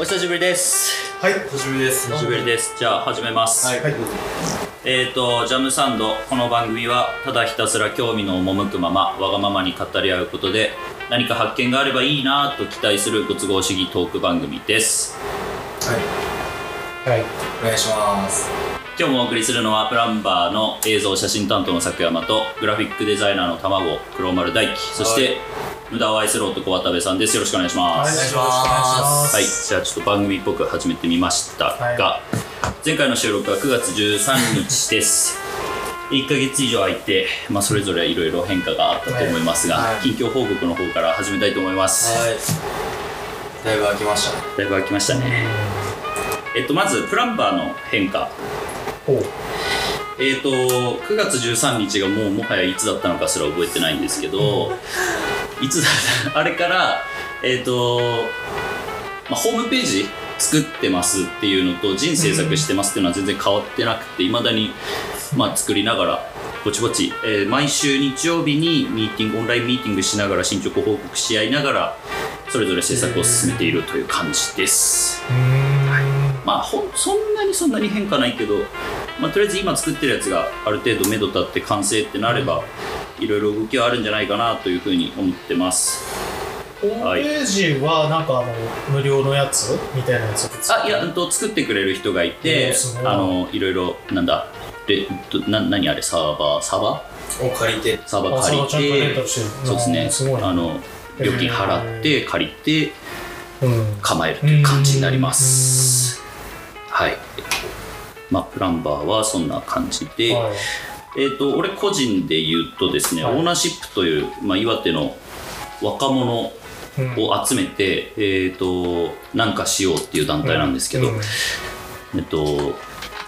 お久しぶりです。はい、久しぶりです。お久しぶりです。じゃあ始めます。はい、はい、どうぞ。えーと、ジャムサンド、この番組はただひたすら興味の赴くまま、わがままに語り合うことで、何か発見があればいいなと期待するご都合主義トーク番組です。はい、はい。お願いします。今日もお送りするのはプランバーの映像写真担当の作山とグラフィックデザイナーの卵黒丸大輝そして、無駄を愛する男渡部さんです。よろしくお願いします、お願いします。はい、じゃあちょっと番組っぽく始めてみましたが、は前回の収録は9月13日です。1ヶ月以上空いて、まあ、それぞれいろいろ変化があったと思いますが、はい。はい近況報告の方から始めたいと思います、はい。だいぶ空きましたね。だいぶ空きましたね。えっとまずプランバーの変化。えっと9月13日がもうもはやいつだったのかすら覚えてないんですけどいつだったあれからえっと、まあ、ホームページ作ってますっていうのと人制作してますっていうのは全然変わってなくていまだに、まあ、作りながらぼちぼち、えー毎週日曜日にミーティングオンラインミーティングしながら進捗報告し合いながらそれぞれ制作を進めているという感じです。まあほんそんなにそんなに変化ないけど、まあ、とりあえず今作ってるやつがある程度目処立って完成ってなれば、いろいろ動きはあるんじゃないかなというふうに思ってます。ホームページはなんかあの無料のやつみたいなやつあいやうんと作ってくれる人がいおてあのいろいろなんだでどな何あれ？サーバー？サーバを借りて。ーサーバー借りて。そうですね。す。あの料金払って借りてうん。構えるという感じになりますはい。まあプランバーはそんな感じで、はい。えー、と俺個人で言うとですね、はい。オーナーシップという、まあ、岩手の若者うん。を集めて、えー、となんかしようっていう団体なんですけど、うん。えっと、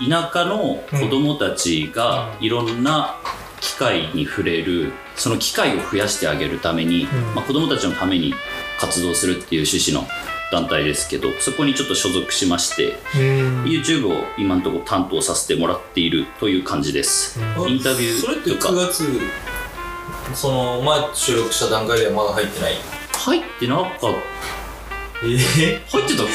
田舎の子供たちがいろんな機会に触れるその機会を増やしてあげるために、ん。まあ、子供たちのために活動するっていう趣旨の団体ですけどそこにちょっと所属しましてうん。YouTube を今のところ担当させてもらっているという感じです。インタビューそれってとか。9月、その前収録した段階ではまだ入ってない？入ってなかった。え？え入ってたっ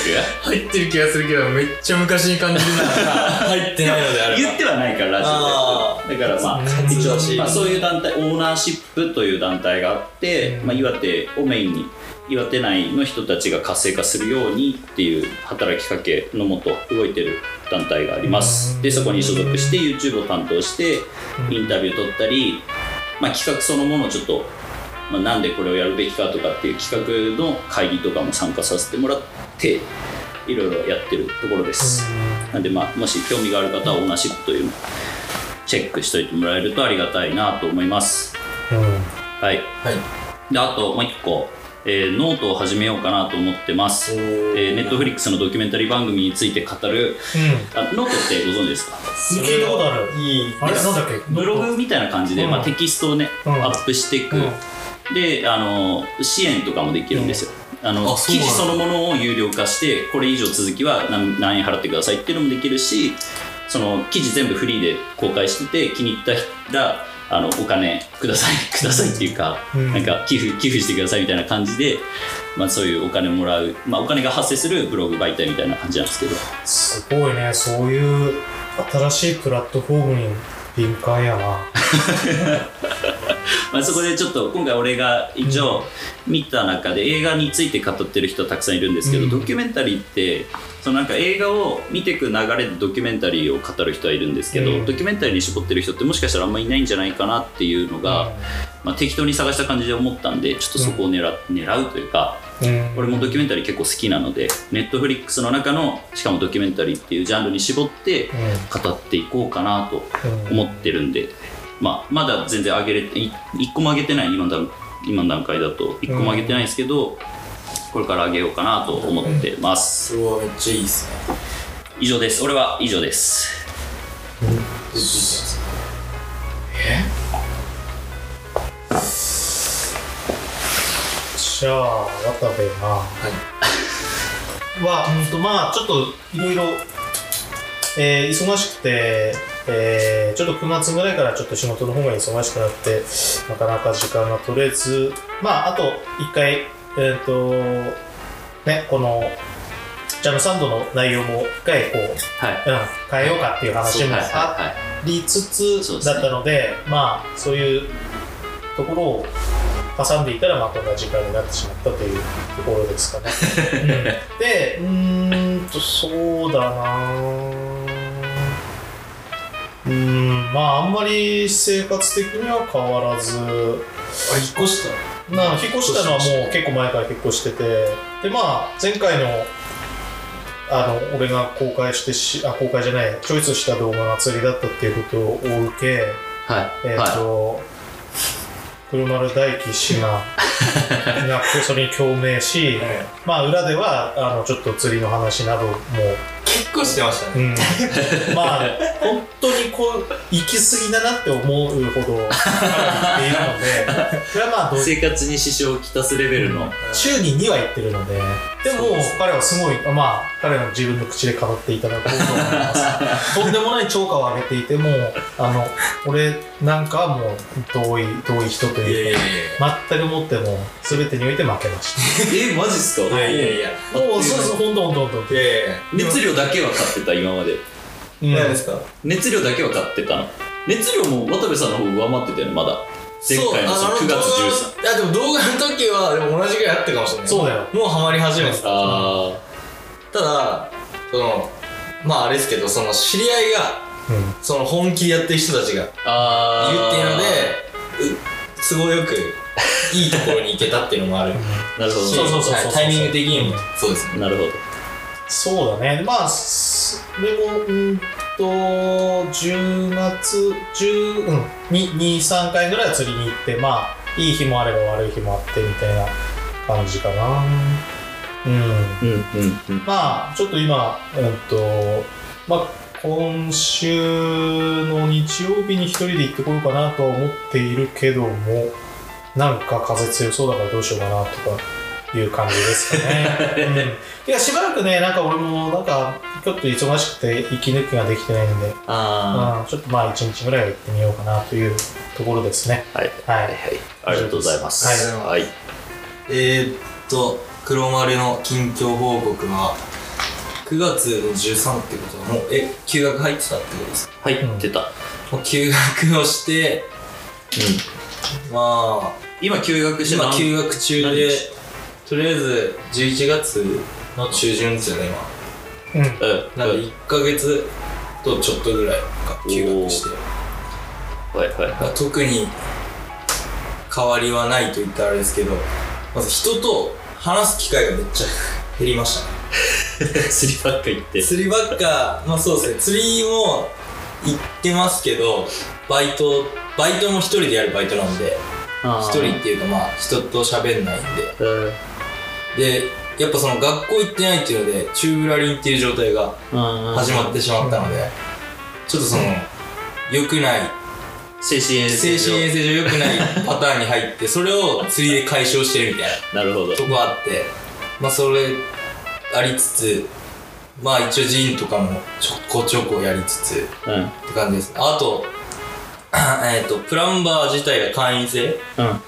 入ってる気がするけど、めっちゃ昔に感じるな。入ってないのであれば。け言ってはないからラジあオで。だからまあまあ、そういう団体オーナーシップという団体があって、うん。まあ、岩手をメインに岩手内の人たちが活性化するようにっていう働きかけのもと動いてる団体があります。うん。でそこに所属して YouTube を担当してうん。インタビュー取ったり、まあ、企画そのものをちょっと、まあ、なんでこれをやるべきかとかっていう企画の会議とかも参加させてもらっていろいろやってるところです、なんでまあもし興味がある方はオーナーシップというのをチェックしといてもらえるとありがたいなと思います。うん。うんはいはい。であともう一個、えーノートを始めようかなと思ってます。おえー、ネットフリックスのドキュメンタリー番組について語る。うん。あノートってご存知ですか？聞いたことある。いい。あれなんだっけ？ブログみたいな感じで、うん。まあ、テキストをね、うん。アップしていく、であの支援とかもできるんですよ、あの記事そのものを有料化してこれ以上続きは何何円払ってくださいっていうのもできるしその記事全部フリーで公開してて気に入ったらあのお金ください くださいっていうか、うん。なんか寄付寄付してくださいみたいな感じで、まあ、そういうお金をもらう、まあ、お金が発生するブログ媒体みたいな感じなんですけど。すごいね。そういう新しいプラットフォームに敏感やな。まあ、そこでちょっと今回俺が一応見た中で映画について語ってる人たくさんいるんですけど、うん。ドキュメンタリーってそのなんか映画を見ていく流れでドキュメンタリーを語る人はいるんですけど、うん。ドキュメンタリーに絞ってる人ってもしかしたらあんまりいないんじゃないかなっていうのが、まあ、適当に探した感じで思ったんでちょっとそこを狙,、狙うというかうん。俺もドキュメンタリー結構好きなのでネットフリックスの中のしかもドキュメンタリーっていうジャンルに絞って語っていこうかなとうん思ってるんで、まあ、まだ全然上げれてい一個も上げてない今の段今の段階だと一個も上げてないんですけど、これから上げようかなと思ってます、それはめっちゃいいっすね。以上です。俺は以上です。じゃあ渡部なは、うんとまあちょっといろいろえー忙しくて、えーちょっと9月ぐらいからちょっと仕事の方が忙しくなってなかなか時間が取れずまああと1回えっ、とねこのジャムサンドの内容も一回こう、はい。うん、変えようかっていう話もはいはいあはい。りつそうですね。つだったのでまあそういうところを挟んでいたらまた同じ時間になってしまったというところですかね。うん。でうーんとそうだなうーんまああんまり生活的には変わらず。あ、引っ越したな引っ越したのはもう結構前から引っ越しててでまあ前回のあの俺が公開してしあ公開じゃないチョイスした動画が釣りだったっていうことを受けはい。えっ、はと、車丸大樹氏ががそれに共鳴し、まあ裏ではあのちょっと釣りの話なども、結構してましたうね。ん、まあ本当にこう行き過ぎだなって思うほど言っているので。それはまあ生活に支障をきたすレベルの。週に2は行ってるのででも彼はすごいまあ彼の自分の口で語っていただこうと思います。とんでもない超過を上げていてもあの俺なんかはもう遠い遠い人というか全くもっても全てにおいて負けましえマジっすか？や。い。やいやいや。たおおそうそうほんとほんとほんと。熱量だけは買ってた今まで。うん。何ですか熱量だけは買ってたの。熱量も渡部さんの方上回ってたよねまだ前回のその9月1313いやでも動画の時はでも同じぐらいあったかもしれない。そうだよ。もうハマり始めてた。あただそのまああれですけどその知り合いがうん。その本気でやってる人たちがいるー。あーっていうのでう都合よく いいところに行けたっていうのもある。なるほど。そうそうそうはいタイミング的にも。うんそうですね。なるほどそうだね。まあそれもうんと10月10うん。23回ぐらいは釣りに行ってまあいい日もあれば悪い日もあってみたいな感じかな。うん。うんうんうん。まあちょっと今うんとまあ今週の日曜日に一人で行ってこようかなとは思っているけどもなんか風強そうだからどうしようかなとかいう感じですかね、うん、いやしばらくねなんか俺もなんかちょっと忙しくて息抜きができてないんで、あうん、ちょっとまあ一日ぐらいは行ってみようかなというところですね。あはい。はいはい。ありがとうございます。はい。はい。えー、っと黒丸の近況報告は9月の13ってことはもうえ休学入ってたってことですか？入ってた。もう休学をしてまあ今休学して何今休学中で何日？とりあえず11月の中旬ですよね今。うん。うんなんで1ヶ月とちょっとぐらいか休学して。はいはいは特に変わりはないと言ったらあれですけどまず人と話す機会がめっちゃ減りましたね。い釣りばっか行って。釣りばっかまあそうですね。釣りも行ってますけどバイトバイトも一人でやるバイトなんで一人っていうかまあ人と喋んないんで。うんでやっぱその学校行ってないっていうのでチューブラリンっていう状態が始まってしまったのでちょっとその良くない精神衛精生神衛生上良くない パターンに入ってそれを釣りで解消してるみたいななるほど。とこあってまあそれありつつまあ一応ジーンとかもちょこちょこやりつつうん。うんって感じですあと えっとプランバー自体が会員制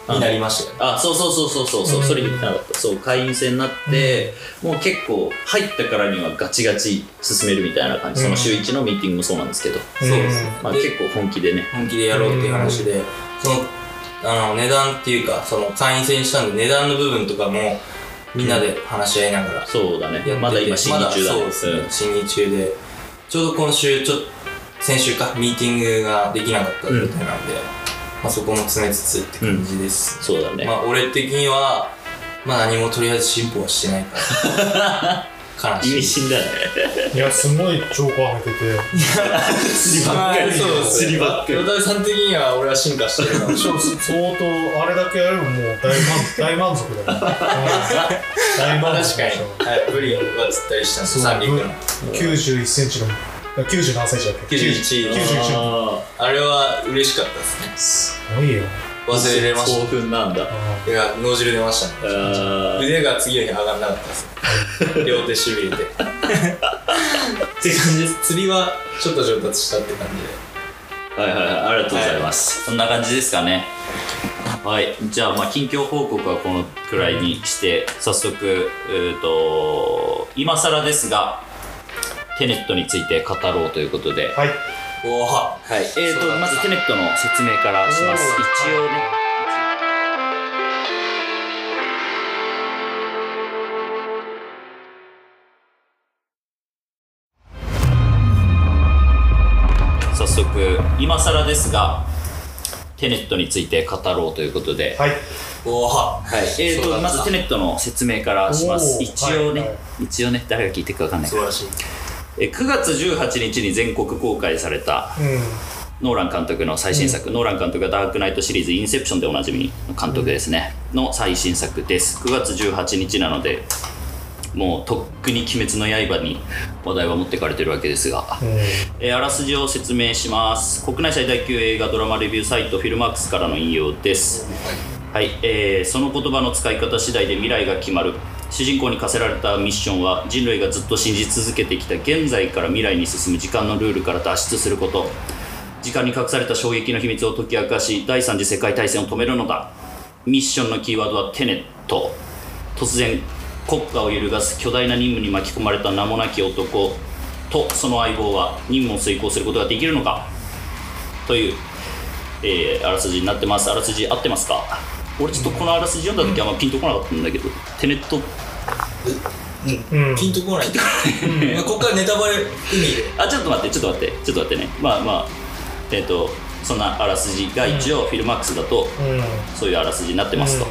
になりましたよね。あそうそうそうそうそうそう、それ言ってなかった。そう会員制になって、もう結構入ったからにはガチガチ進めるみたいな感じ、うん。その週1のミーティングもそうなんですけど、そうです。ねでまあ結構本気でね。本気でやろうっていう話でそのあの値段っていうかその会員制にしたんで値段の部分とかもみんなで話し合いながらそうだね。まだ今審議中だまそうですね、審議中で。ちょうど今週ちょっと先週かミーティングができなかった状態なんで、まあ、そこも詰めつつって感じです、そうだね、まあ俺的にはまあ何もとりあえず進歩はしてないから。意 味悲しい深だね。いやすごい超過上げてて。釣りばっかり。釣りばっかり与田さん的には俺は進化してるかもしれな い相当あれだけやればもう大満 大満足だよ、うん大満足確かに、はい、ブリは釣ったりした。んです三陸の。91センチの90何センチだっけ？91 91ああれは嬉しかったですね。すごいよ。忘れれまし興奮なんだ。いや脳汁出ましたね。腕が次の日上がんなかったです 両手しびれて。って感じ。です釣りはちょっと上達したって感じで。はいはいはいありがとうございます、こんな感じですかね。はい。じゃあまあ近況報告はこのくらいにして早速えーと今更ですがテネットについて語ろうということで。はい。おおはい、えーとまずテネットの説明からします。一応ね。早速今更ですがテネットについて語ろうということで、はい。おおはい。えーそうだった。とまずテネットの説明からします。一応ね、はいはい。一応ね。誰が聞いてるか分かんないから。素晴らしい。えー9月18日に全国公開されたうん。ノーラン監督の最新作、ノーラン監督がダークナイトシリーズ「インセプション」でおなじみの監督ですね、の最新作です。9月18日なのでもうとっくに「鬼滅の刃」に話題は持ってかれてるわけですが、うん。えーあらすじを説明します。国内最大級映画ドラマレビューサイトフィルマークスからの引用です。はい、えーその言葉の使い方次第で未来が決まる主人公に課せられたミッションは人類がずっと信じ続けてきた現在から未来に進む時間のルールから脱出すること。時間に隠された衝撃の秘密を解き明かし第三次世界大戦を止めるのだ。ミッションのキーワードはテネット。突然国家を揺るがす巨大な任務に巻き込まれた名もなき男。とその相棒は任務を遂行することができるのか。という、えーあらすじになってます。あらすじ合ってますか？俺ちょっとこのあらすじ読んだ時あんまピンとこなかったんだけどテネット。うん。ピンとこない。まあここからネタバレ意味で。あちょっと待ってちょっと待ってちょっと待ってね。まあまあえっ、とそんなあらすじが一応フィルマックスだとうん。そういうあらすじになってますと、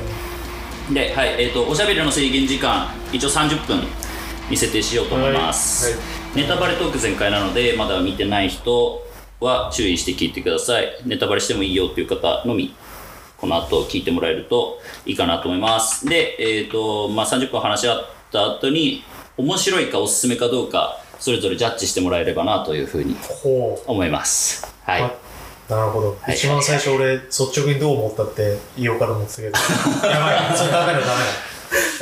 で、はいえー、とおしゃべりの制限時間一応30分に設定しようと思います、はいはネタバレトーク全開なのでまだ見てない人は注意して聞いてください。ネタバレしてもいいよっていう方のみこの後聞いてもらえるといいかなと思います。で、えっとまあ、30分話し合った後に面白いかおすすめかどうかそれぞれジャッジしてもらえればなというふうに思います。はい、あなるほど、はい。一番最初俺率直にどう思ったって言おうかと思ってたけど。やばい。それダメだダメだ。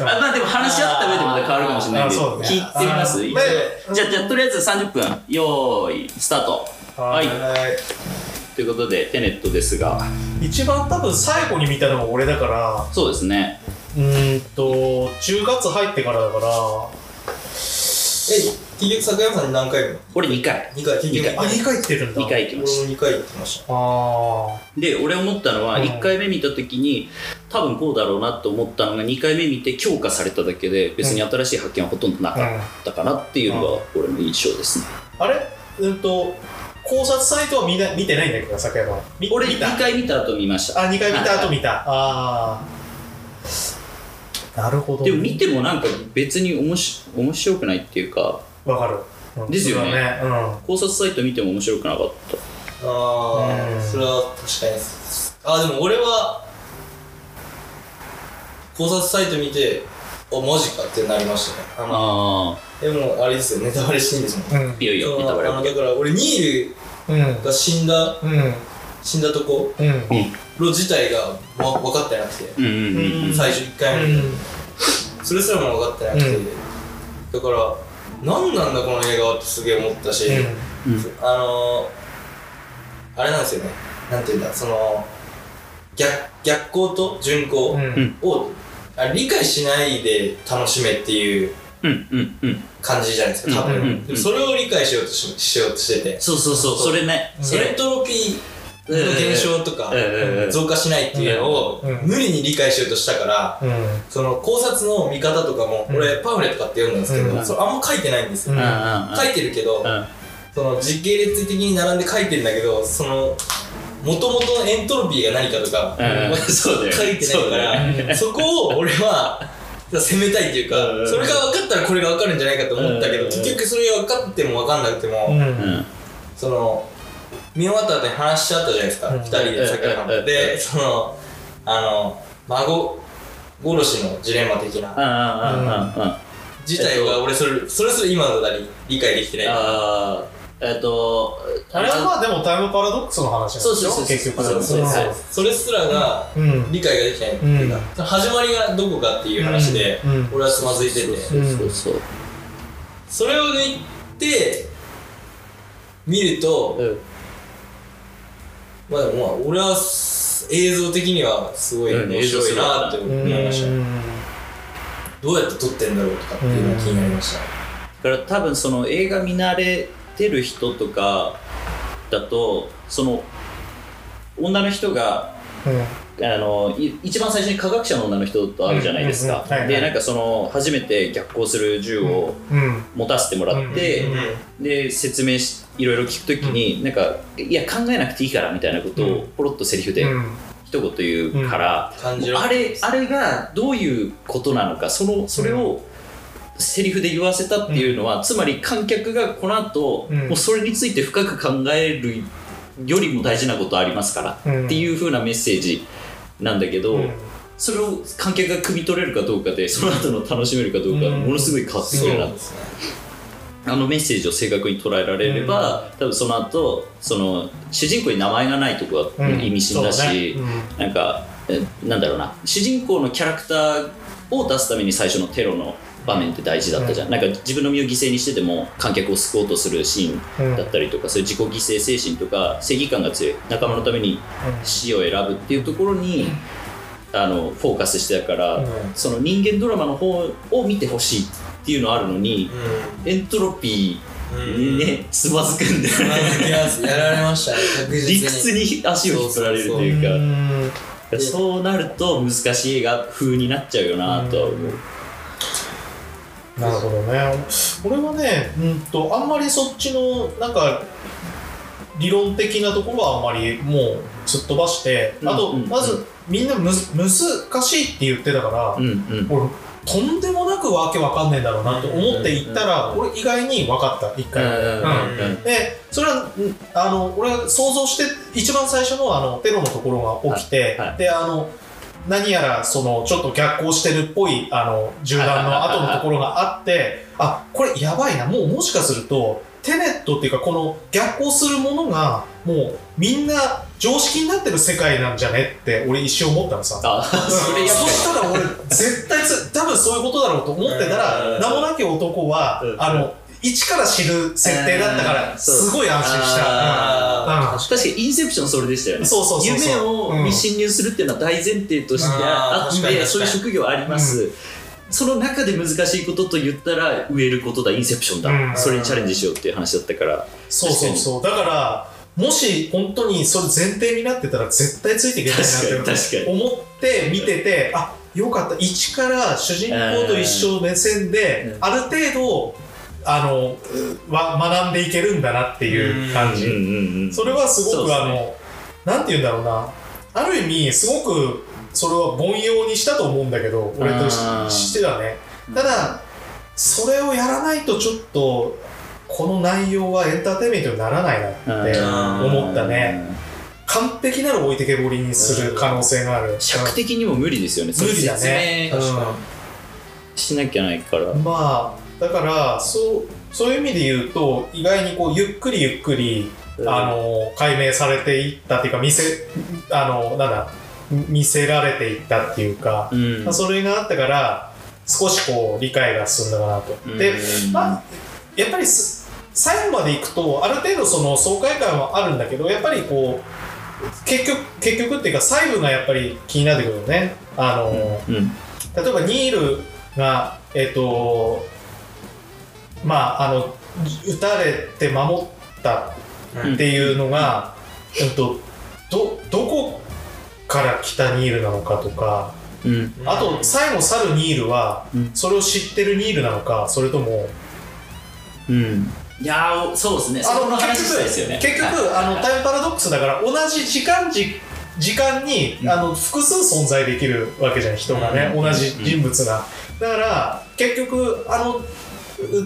あまあでも話し合った上でまた変わるかもしれないんで、ね。聞いてみます？じゃあじゃあとりあえず30分よーいスタート。はい。はいということでテネットですが。一番多分最後に見たのが俺だから。そうですね。うーんと10月入ってからだから。え結局坂山さんに何回も俺2回。2回。結局あ2回行ってるんだ。2回行きまし俺も2回行ってました。ああたで俺思ったのはうん。1回目見た時に多分こうだろうなと思ったのが2回目見て強化されただけで別に新しい発見はほとんどなかったかなっていうのが俺の印象ですね。あれ？うんと考察サイトは見な見てないんだけど坂山み俺見た？2回見た後見ました。あ2回見た後見た。ああなるほどでも見てもなんか別におもし面白くないっていうか。わかる、うんですよね。それはね。考察サイト見ても面白くなかった。あうん。あそれは確かにです。あでも俺は考察サイト見てあマジかってなりましたね。あのあでもあれですよネタバレしていいんですもん。うん。あいよいよネタバレ。あのだから俺ニーうんルが死んだうん。死んだとこうん。うん。ろ自体がわ分かってなくて。うんうんうんうん。最初1回目それすらも分かってなくて、うん。だから何なんだこの映画はってすげえ思ったし、うん。あのー、あれなんですよね。なんていうんだその逆逆光と順光うん。うん。を、あ理解しないで楽しめっていう感じじゃないですか多分、うんうんそれを理解しようとししようとしてて。そうそうそうそれねそれエントロピーの減少とか、うん増加しないっていうのをうん無理に理解しようとしたから、うん。その考察の見方とかも、うん。俺パンフレット買って読んだんですけど、うん。それあんま書いてないんですよ、うん書いてるけど、うん。その時系列的に並んで書いてるんだけどそのもともとのエントロピーが何かとか、うんそう書いてないからそこを俺は攻めたいっていうか、うんそれが分かったらこれが分かるんじゃないかと思ったけど、うん結局それが分かっても分かんなくても、その見終わった後に話しちゃったじゃないですか、うん二人で酒飲んで、うんでそのあの孫殺しのジレンマ的な。自体が俺それそれすら今のだに理解できてないえっとあれはまあでもタイムパラドックスの話なんでしょ？そうそうそう結局そうそううんはい。それすらがうん。理解ができてないっていうか、その始まりがどこかっていう話で、うん。うん。俺はつまずいてて、そうそうそうそれを言って見ると、うん。まあでもまあ俺はす映像的にはすごいうん面白いなって思いました、どうやって撮ってんだろうとかっていうのが気になりました、だから多分その映画見慣れてる人とかだとその女の人があのい一番最初に科学者の女の人と会うじゃないですか。うんうんうんはいはい。でなんかその初めて逆行する銃をうん。持たせてもらって、うんで説明しいろいろ聞くときに、なんかいや考えなくていいからみたいなことをポロッとセリフでうん。一言言うから、感じろ。あれあれがどういうことなのかそのそれをセリフで言わせたっていうのは、つまり観客がこの後、うん。もうそれについて深く考えるよりも大事なことありますから、うん。っていう風なメッセージなんだけど、うん。それを観客が汲み取れるかどうかでその後の楽しめるかどうかうん。ものすごい変わってくるな、ね。あのメッセージを正確に捉えられれば、多分その後その主人公に名前がないとこはうん意味深だし、ね。うん。なんかえなんだろうな。主人公のキャラクターを出すために最初のテロの場面って大事だったじゃん、なんか自分の身を犠牲にしてでも観客を救おうとするシーンだったりとか、そういう自己犠牲精神とか正義感が強い。仲間のために死を選ぶっていうところに、あのフォーカスしてたから、うん。その人間ドラマの方を見てほしいっていうのあるのに、エントロピーにね、つまずくんで、うんまずきますやられましたね。確実に。理屈に足を引っ張られるとういうか。ん。そうなると難しい映画風になっちゃうよなとは思う。なるほどね。俺はねうんとあんまりそっちのなんか理論的なところはあんまりもうすっ飛ばして、あと、うんうん。まずみんなむず難しいって言ってたから、うんうん。俺とんでもなくわけわかんねえんだろうなと思って行ったら、うん俺意外に分かった一回、でそれはんあの俺は想像して一番最初のあのテロのところが起きて、はいはい。であの何やらそのちょっと逆行してるっぽいあの銃弾の後のところがあってあこれやばいな。もうもしかするとテネットっていうかこの逆行するものがもうみんな常識になってる世界なんじゃねって俺一瞬思ったのさ。あ、それやそしたら俺絶対つ多分そういうことだろうと思ってたうん。ら名もなき男はうん。あの一から知る設定だったからすごい安心した。確かにインセプションそれでしたよね。そうそうそう夢をに侵入するっていうのは大前提としてあって、そういう職業あります。その中で難しいことと言ったら植えることだ、インセプションだ。うん。それにチャレンジしようっていう話だったから。そうそうそう。だからもし本当にそれ前提になってたら絶対ついていけないなって思って見ててあよかった。一から主人公と一緒目線でうん。ある程度あの学んでいけるんだなっていう感じ。うんうんうん。それはすごく、ね。あのなんて言うんだろうな。ある意味すごくそれは凡庸にしたと思うんだけど俺としてはね。ただそれをやらないとちょっとこの内容はエンターテインメントにならないなって思ったね。完璧なる置いてけぼりにする可能性がある。尺的にも無理ですよね。無理だね。それ説確か明しなきゃないから。うんまあだからそうそういう意味で言うと意外にこうゆっくりゆっくりあの解明されていったっていうか見せあのなんだ見せられていったっていうか、うん。まあ、それがあったから少しこう理解が進んだかなと。で、うん。まあ、やっぱりす最後までいくとある程度その爽快感はあるんだけどやっぱりこう結局結局っていうか細部がやっぱり気になってくるよね。あの、うん。例えばニールがえっ、とまああの撃たれて守ったっていうのが、うん。とどどこから来たニールなのかとかうん。あと最後去るニールは、うん。それを知ってるニールなのかそれともうん。いやーそうですね。そこの話したいですよね。結局、はい。あのタイムパラドックスだから同じ時間じ時間に、うん。あの複数存在できるわけじゃん人がね、うん。同じ人物が、だから結局あのうん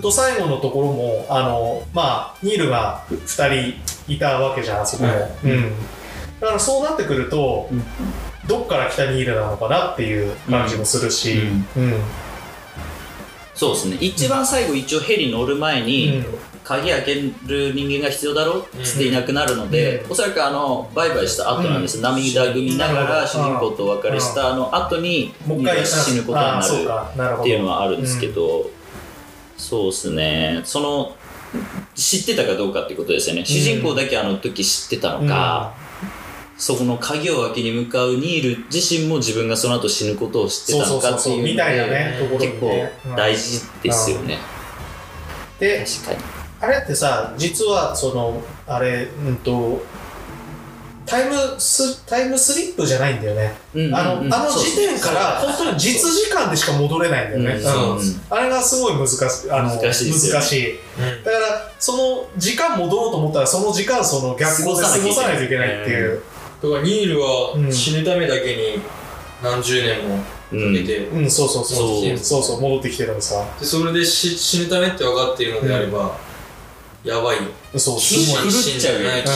と最後のところもあのまあニールが2人いたわけじゃん。あそこも、うん。うん。だからそうなってくると、うん。どっから来たニールなのかなっていう感じもするし、うん。そうですね一番最後一応ヘリ乗る前に、鍵開ける人間が必要だろっつっていなくなるので、うん。おそらくあのバイバイした後なん。です、涙ぐみながら主人公とお別れしたあの後にもう一回死ぬことになるっていうのはあるん。ですけど、そうですね。その知ってたかどうかってことですよね、主人公だけあの時知ってたのか、そこの鍵を開けに向かうニール自身も自分がその後死ぬことを知ってたのかっていうみたいなねところ結構大事ですよね、で確かに。あれってさ実はそのあれうんとタイムスタイムスリップじゃないんだよね、うんあのうんうんあの時点から本当に実時間でしか戻れないんだよね、うんうん。そうあれがすごい難しい。あの難しいね。難しい。だからその時間戻ろうと思ったらその時間その逆行で過ごさないといけないっていう、だからニールうんは死ぬためだけに何十年もかけて、うん、そうそうそう。そう。そうそう戻ってきてるのさ。でそれで死死ぬためって分かっているのであれば、やばいそうひすごい、狂っちゃうよ。ね だ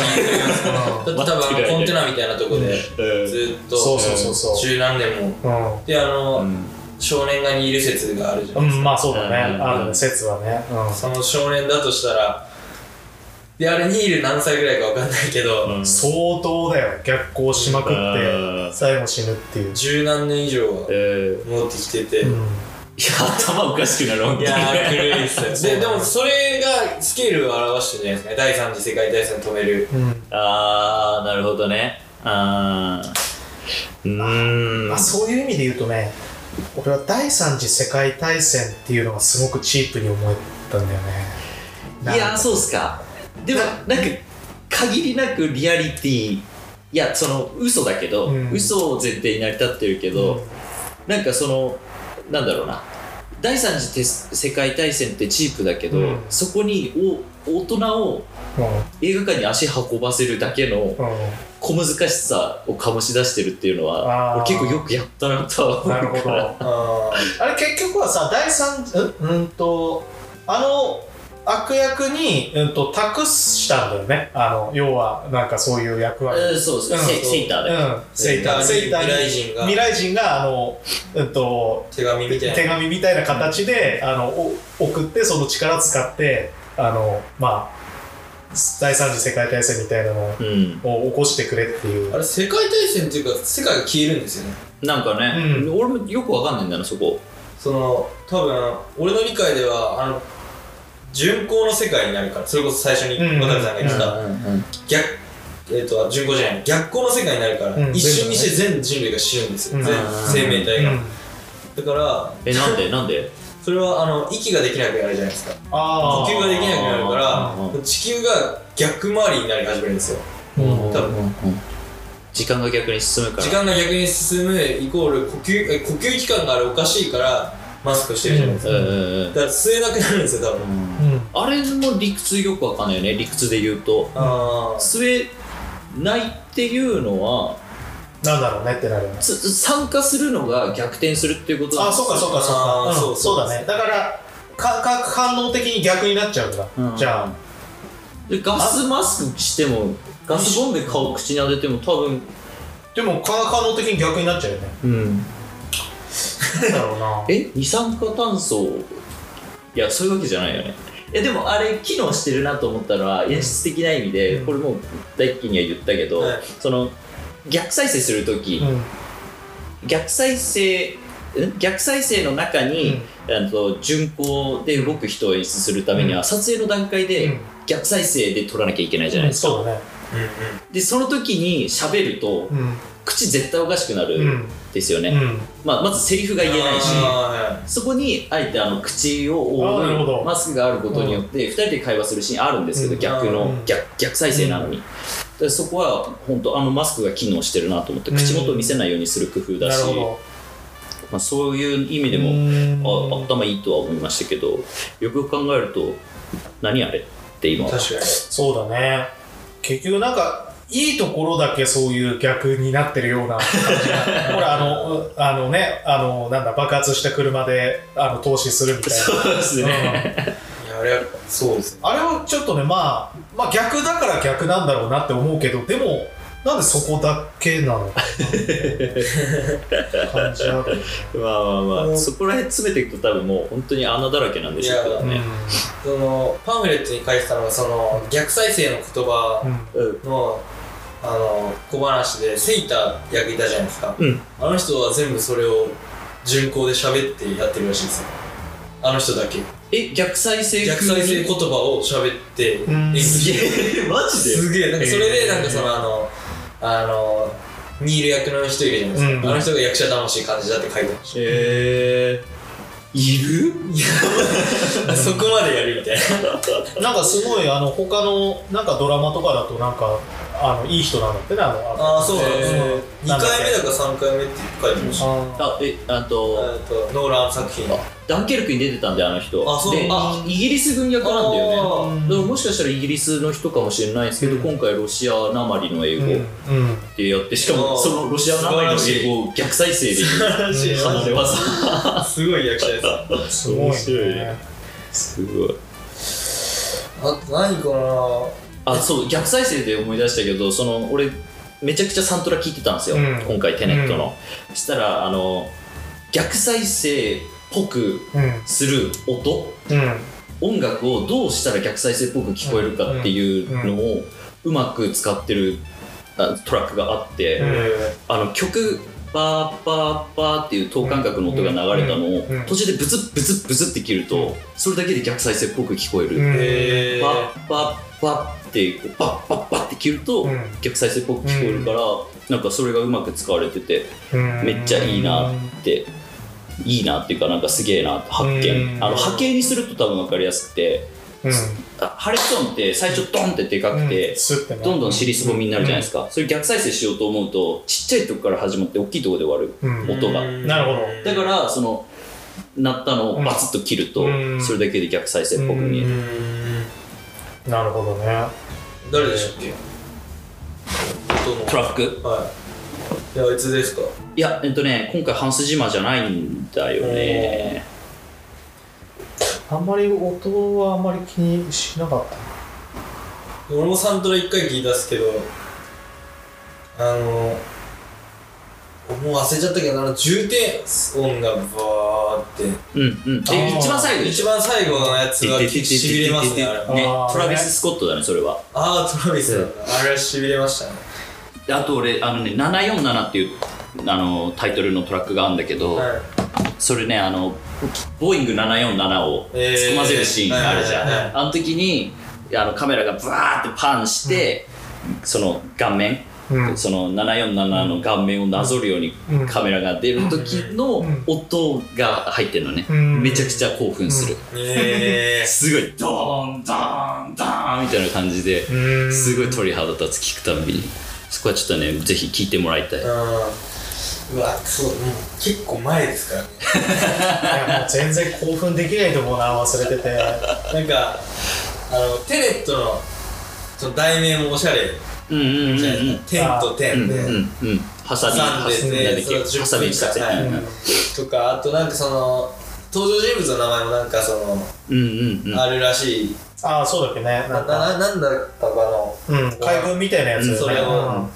って多分あのコンテナみたいなとこでずっとそうそうそうそう。十何年も。うであの、うん。少年がニール説があるじゃないん、ですか、うん、まあそうだね、うん。あるね説はね、うその少年だとしたらであれニール何歳ぐらいか分かんないけど、うん。ん、相当だよ。逆行しまくっうん。て最後死ぬっていう、十何年以上はえー戻ってきてて、うん、いや頭おかしくなる本当に。いやー、狂いですよ。で、でもそれがスケールを表してるじゃないですか。第三次世界大戦止める。うん。あーなるほどね。あー。うーん。まあ、そういう意味で言うとね俺は第三次世界大戦っていうのがすごくチープに思えたんだよね。いやーそうっすか。でもなんか限りなくリアリティいやその嘘だけど、うん。嘘を前提に成り立ってるけど、なんかそのなんだろうな第三次て世界大戦ってチープだけど、うん。そこにお大人をうん。映画館に足運ばせるだけのうん。小難しさを醸し出してるっていうのは結構よくやったなとは思うから。ああれ結局はさ第三うんうんとあの悪役に、うん、と託したんだよね。あの要はなんかそういう役割、うんそうですね、うんセセイターで、うん、セイター。セイター未来人が。未来人があの、うん、と手紙みたいな。手紙みたいな形で、あのお送ってその力使ってあのまあ第三次世界大戦みたいなのうん、を起こしてくれっていう。あれ、世界大戦っていうか、世界が消えるんですよね。なんかね、うん。俺もよくわかんないんだなそこ。その、多分、俺の理解では、あの、巡航の世界になるから、それこそ最初にうん渡辺さんが言ってた、うん逆、えっ、と、巡航じゃない、逆光の世界になるから、うん。一瞬にして全人類が死ぬんですよ。うん。全生命体が。うん。だから、えなんで？なんで？それは、あの、息ができなくなるじゃないですか。あ呼吸ができなくなるかうんら、地球が逆回りになり始めるんですよ。うん。多分。時間が逆に進むから。時間が逆に進むイコール呼吸え呼吸器官があれおかしいからマスクしてるじゃないですか、うんうんうん。だから吸えなくなるんですよ多分、うん。あれも理屈よくわかんないよね。理屈で言うと。あ吸えないっていうのはなんだろうねってなるよね。つ参加するのが逆転するっていうことなんあですそうかそうかそうか。うんそうそう。だね。だからか化学反応的に逆になっちゃうんだ、うん。じゃあ。でガスマスクしてもガスボンベ顔口に当てても多分でも化学反応的に逆になっちゃうよね。うんなんだろうな。え二酸化炭素？いやそういうわけじゃないよね。いやでもあれ機能してるなと思ったのは演出的な意味で、うん。これもう大輝には言ったけど、はい。その逆再生する時、うん。逆再生ん逆再生の中に、あの巡航で動く人を演出するためには、うん。撮影の段階うん。で逆再生で撮らなきゃいけないじゃないですか、そうだね。でその時に喋るとうん。口絶対おかしくなる。うんんですよね、うん。まあ、まずセリフが言えないしあそこにあえてあの口を覆うマスクがあることによって2人で会話するシーンあるんですけど、うん。逆のうん。逆逆再生なのに、でそこは本当あのマスクが機能してるなと思ってうん。口元を見せないようにする工夫だし、まあ、そういう意味でもあ頭いいとは思いましたけどよくよく考えると何あれって今。確かに。そうだね。結局なんかいいところだけそういう逆になってるような感じが。ほらあのあのねあのなんだ爆発した車であの投資するみたいな。そうですね、いやあれはそうですね。あれはちょっとね、まあ、まあ逆だから逆なんだろうなって思うけど、でも、なんでそこだけなの感じあ。まあまあまあ、うんそこら辺詰めていくと多分もう本当に穴だらけなんでしょうけどね。そのパンフレットに書いてたのがその逆再生の言葉うんうん。のあの小話でセイター役いたじゃないですか、うん。あの人は全部それを巡航で喋ってやってるらしいですよ。あの人だけ。え逆再生逆再生言葉を喋ってすげえマジで？すげえ。なんかそれでなんかそのあのあのニール役の人いるじゃないですか、うん。あの人が役者魂感じだって書いてまし。えー、いる？た、そこまでやるみたいな。なんかすごいあの他のなんかドラマとかだとなんかあのいい人なんだってねあのああそうなんですね、えー2回目だから3回目って書いてました。ああえあとえっとノーラン作品。ダンケルクに出てたんであの人。あそうであイギリス軍役なんだよね。だからもしかしたらイギリスの人かもしれないですけど、うん。今回ロシアなまりの英語うんうん。でやってしかもそのロシアなまりの英語を逆再生で離れ技すごい役者です。すごい面白いねね。すごい。あと何かなあそう逆再生で思い出したけどその俺めちゃくちゃサントラ聞いてたんですよ、うん。今回テネットの、そしたらあの逆再生っぽくうんする音。うん。音楽をどうしたら逆再生っぽく聞こえるかっていうのをうまく使ってるあトラックがあって、うん。あの曲バーバーバーっていう等間隔の音が流れたのを途中でブツッブツッブツッって切るとそれだけで逆再生っぽく聞こえる、う。んえバッバッバッってこうバッバッバッって切るとうん。逆再生っぽく聞こえるから、なんかそれがうまく使われててうん。めっちゃいいなっていいなっていうかなんかすげえなって発見。うん。あの波形にすると多分分かりやすくてうん。あ破裂音って最初ドンってでかくて、スッてね。どんどん尻すぼみになるじゃないですか、それ逆再生しようと思うとちっちゃいとこから始まって大きいところで終わるうん。うん。音がなるほど。だからその鳴ったのをバツッと切ると、うん。それだけで逆再生っぽく見える、なるほどね。誰でしたっけ？トラック？はい。いやあいつですか？いやえっとね今回ハンス・ジマーじゃないんだよねあんまり音はあんまり気にしなかった。俺もサントラ一回聞いたっすけどあのもう忘れちゃったけどあの重低音がバーって。うんうん。一番最後一番最後のやつがしびれますねあれはねトラビス・スコットだねそれはああトラビスあれはしびれましたねであと俺あのね747っていうあのタイトルのトラックがあるんだけど、はいそれねあのボーイング747をえー突っ込ませるシーンがあるじゃん、はいはいはい。あの時にあのカメラがブワーってパンして、その顔面、うん。その747の顔面をなぞるようにうん。カメラが出る時のうん。音が入ってるのね、うん。めちゃくちゃ興奮する、え すごいドーンドーンドーンみたいな感じでうん。すごい鳥肌立つ聞くたんびに。そこはちょっとねぜひ聞いてもらいたい、ー、うんうわそうもう結構前ですから。ねいやもう全然興奮できないと思うな忘れてて。なんかあのテネットのその題名もおしゃれ。うんうんうんうん。じゃないで。すか、点とうん。点で、うんうんハサミ挟んでてハサミしたはいうんとかあとなんかその登場人物の名前もなんかその、うんうんうん。あるらしい。ああそうだっけね。ななんか。ななんだったかの。うん海軍みたいなやつそれを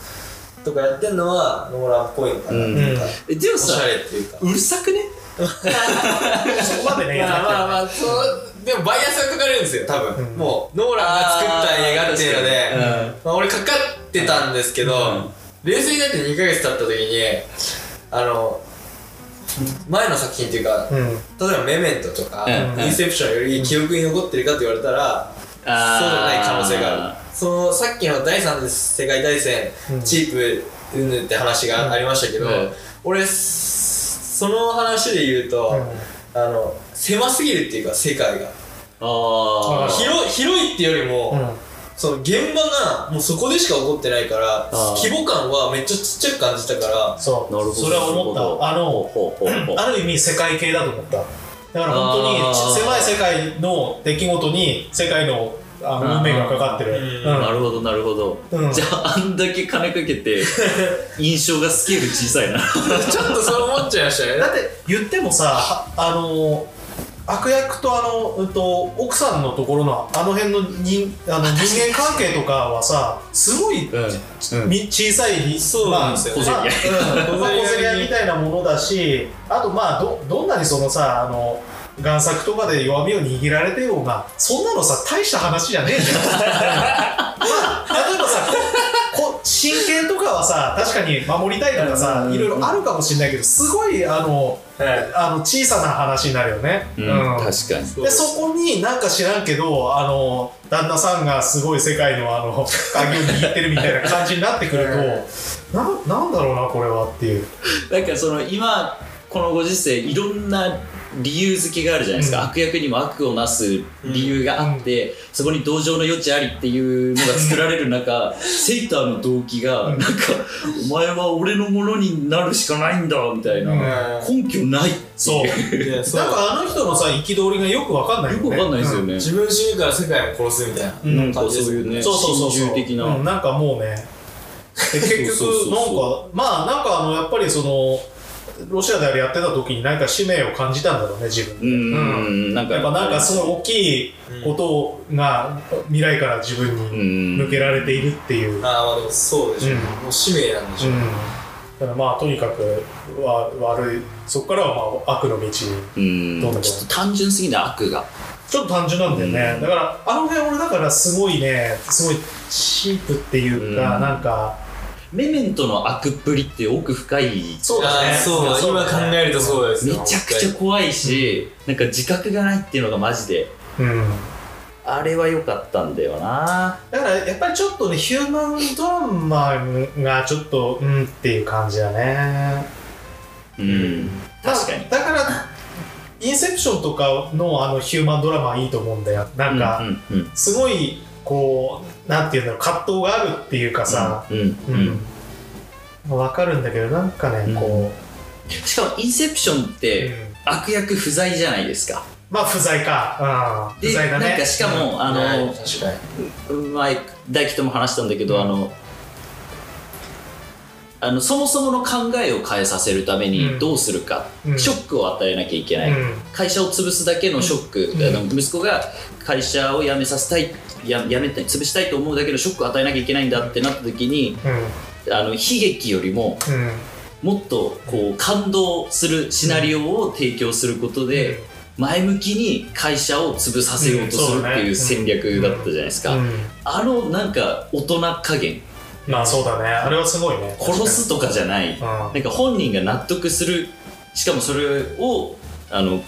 とかやってんのはノーランっぽいのかな、うん。なん。かえでもおしゃされっていうか。うるさくね？そこまでね まあまあまあそうでもバイアスがかかるんですよ多分、うん。もうノーランが作った映画っていうので、うん。まあ、俺かかってたんですけど、うん。冷静になって2ヶ月経った時にあの前の作品っていうか、うん。例えば「メメント」とかうん「インセプション」より記憶に残ってるかって言われたら、そうじゃない可能性があるそのさっきの第三次世界大戦、うん。チープうんぬんって話がありましたけど、うん。俺すその話で言うと、あの狭すぎるっていうか世界が。あー。広広いっていうよりも、うん。その現場がもうそこでしか起こってないから規模感はめっちゃちっちゃく感じたからそう。なるほど。それは思った。あのほうほうほうほう。ある意味世界系だと思った。だから本当に狭い世界の出来事に世界のあの運命がかかってる。うん。なるほどなるほど、うん。じゃああんだけ金かけて 印象がスケール小さいな。ちょっとそう思っちゃいましたね。だって言ってもさはあの悪役とあの、うん、と奥さんのところのあの辺の人あの人間関係とかはさすごい、うん。み小さいそうなんですよまあ小競り合い。まあうん。まあ小競り合いみたいなものだしあとまあどどんなにそのさあの贋作とかで弱みを握られてようがそんなのさ大した話じゃねえじゃん。まあ例えばさここ真剣とかはさ確かに守りたいとかさうんいろいろあるかもしれないけどすごいあのはい。あの小さな話になるよね、うん、うん。確かに。でそこになんか知らんけどあの旦那さんがすごい世界のあの 鍵を握ってるみたいな感じになってくるとななんだろうなこれはっていう。なんかその今このご時世いろんな理由付けがあるじゃないですか、うん。悪役にも悪をなす理由があって、そこに同情の余地ありっていうのが作られる中 セイターの動機がうん。なんか「お前は俺のものになるしかないんだ」みたいな、根拠ないってそう。そう。なんかあの人のさ憤りがよくわかんないよね。よくわかん。ないですよね、自分死ぬから世界を殺すみたいな。うん。なんかそういうねそうそうそうそう心中的な、うん、なんかもうね。で結局そうそうそう。なんかまあなんかあのやっぱりそのロシアであれやってた時に何か使命を感じたんだろうね自分で。うん。うん。なんかやっぱなんかすごい大きいことが未来から自分にうん。向けられているっていう、うん。ああまあでもそうでしょう、うん。もう使命なんでしょう、だからまあとにかくわ悪いそこからはまあ悪の道にうん。どうだろうちょっと単純すぎない悪が。ちょっと単純なんだよね、うん。だからあの辺俺だからすごいねすごいチープっていうか、うん。なんかメメントの悪っぷりって奥深い。そうだね。そう今考えるとそうですめよちゃくちゃ怖いし、なんか自覚がないっていうのがマジで。うん。あれは良かったんだよな。だからやっぱりちょっとねヒューマンドラマがちょっとうんっていう感じだね。うん。確かに。まあだからインセプションとかのあのヒューマンドラマはいいと思うんだよ。なんか、うんうん。すごいこうなんていうんだろう葛藤があるっていうかさ。うんううん。ん、わかるんだけどなんかねこしかもインセプションっう、てうん。悪役不在じゃないですか。まあ不在か、うん、で不在だね。なんかしかも、あの確かに。前大輝とも話したんだけど、うん。あのあのそもそもの考えを変えさせるためうん。にどうするか、うん。ショックを与えなきゃいけない、うん。会社を潰すだけのショック、うん。あの息子が会社を辞めさせたいや辞めたい潰したいと思うだけのショックを与えなきゃいけないんだってなった時にうん。あの悲劇よりもうん。もっとこう感動するシナリオを提供することで前向きに会社を潰させようとするっていう戦略だったじゃないですか、うん。あのなんか大人加減。まあそうだね。あれはすごいね。殺すとかじゃない。なんか本人が納得する。しかもそれをあの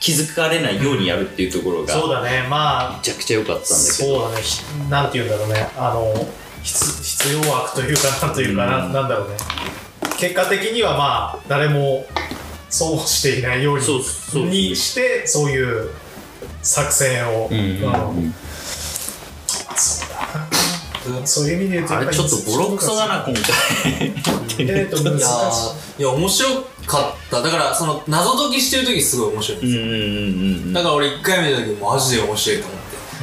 気づかれないようにやるっていうところうんがそうだね。まあめちゃくちゃ良かったんだけど。そうだね。ひなんて言うんだろうね。あの必必要悪というかなんというかな,、うん。なんだろうね。結果的にはまあ誰も損をしていないようにそうそう。にしてそういう作戦を、うんうんうん。そうそういう意味で言うとあれちょっとボロクソだな今回えっと難しい。いや面白かった。だからその謎解きしてる時すごい面白いんですよ、だから俺1回目の時マジで面白いと思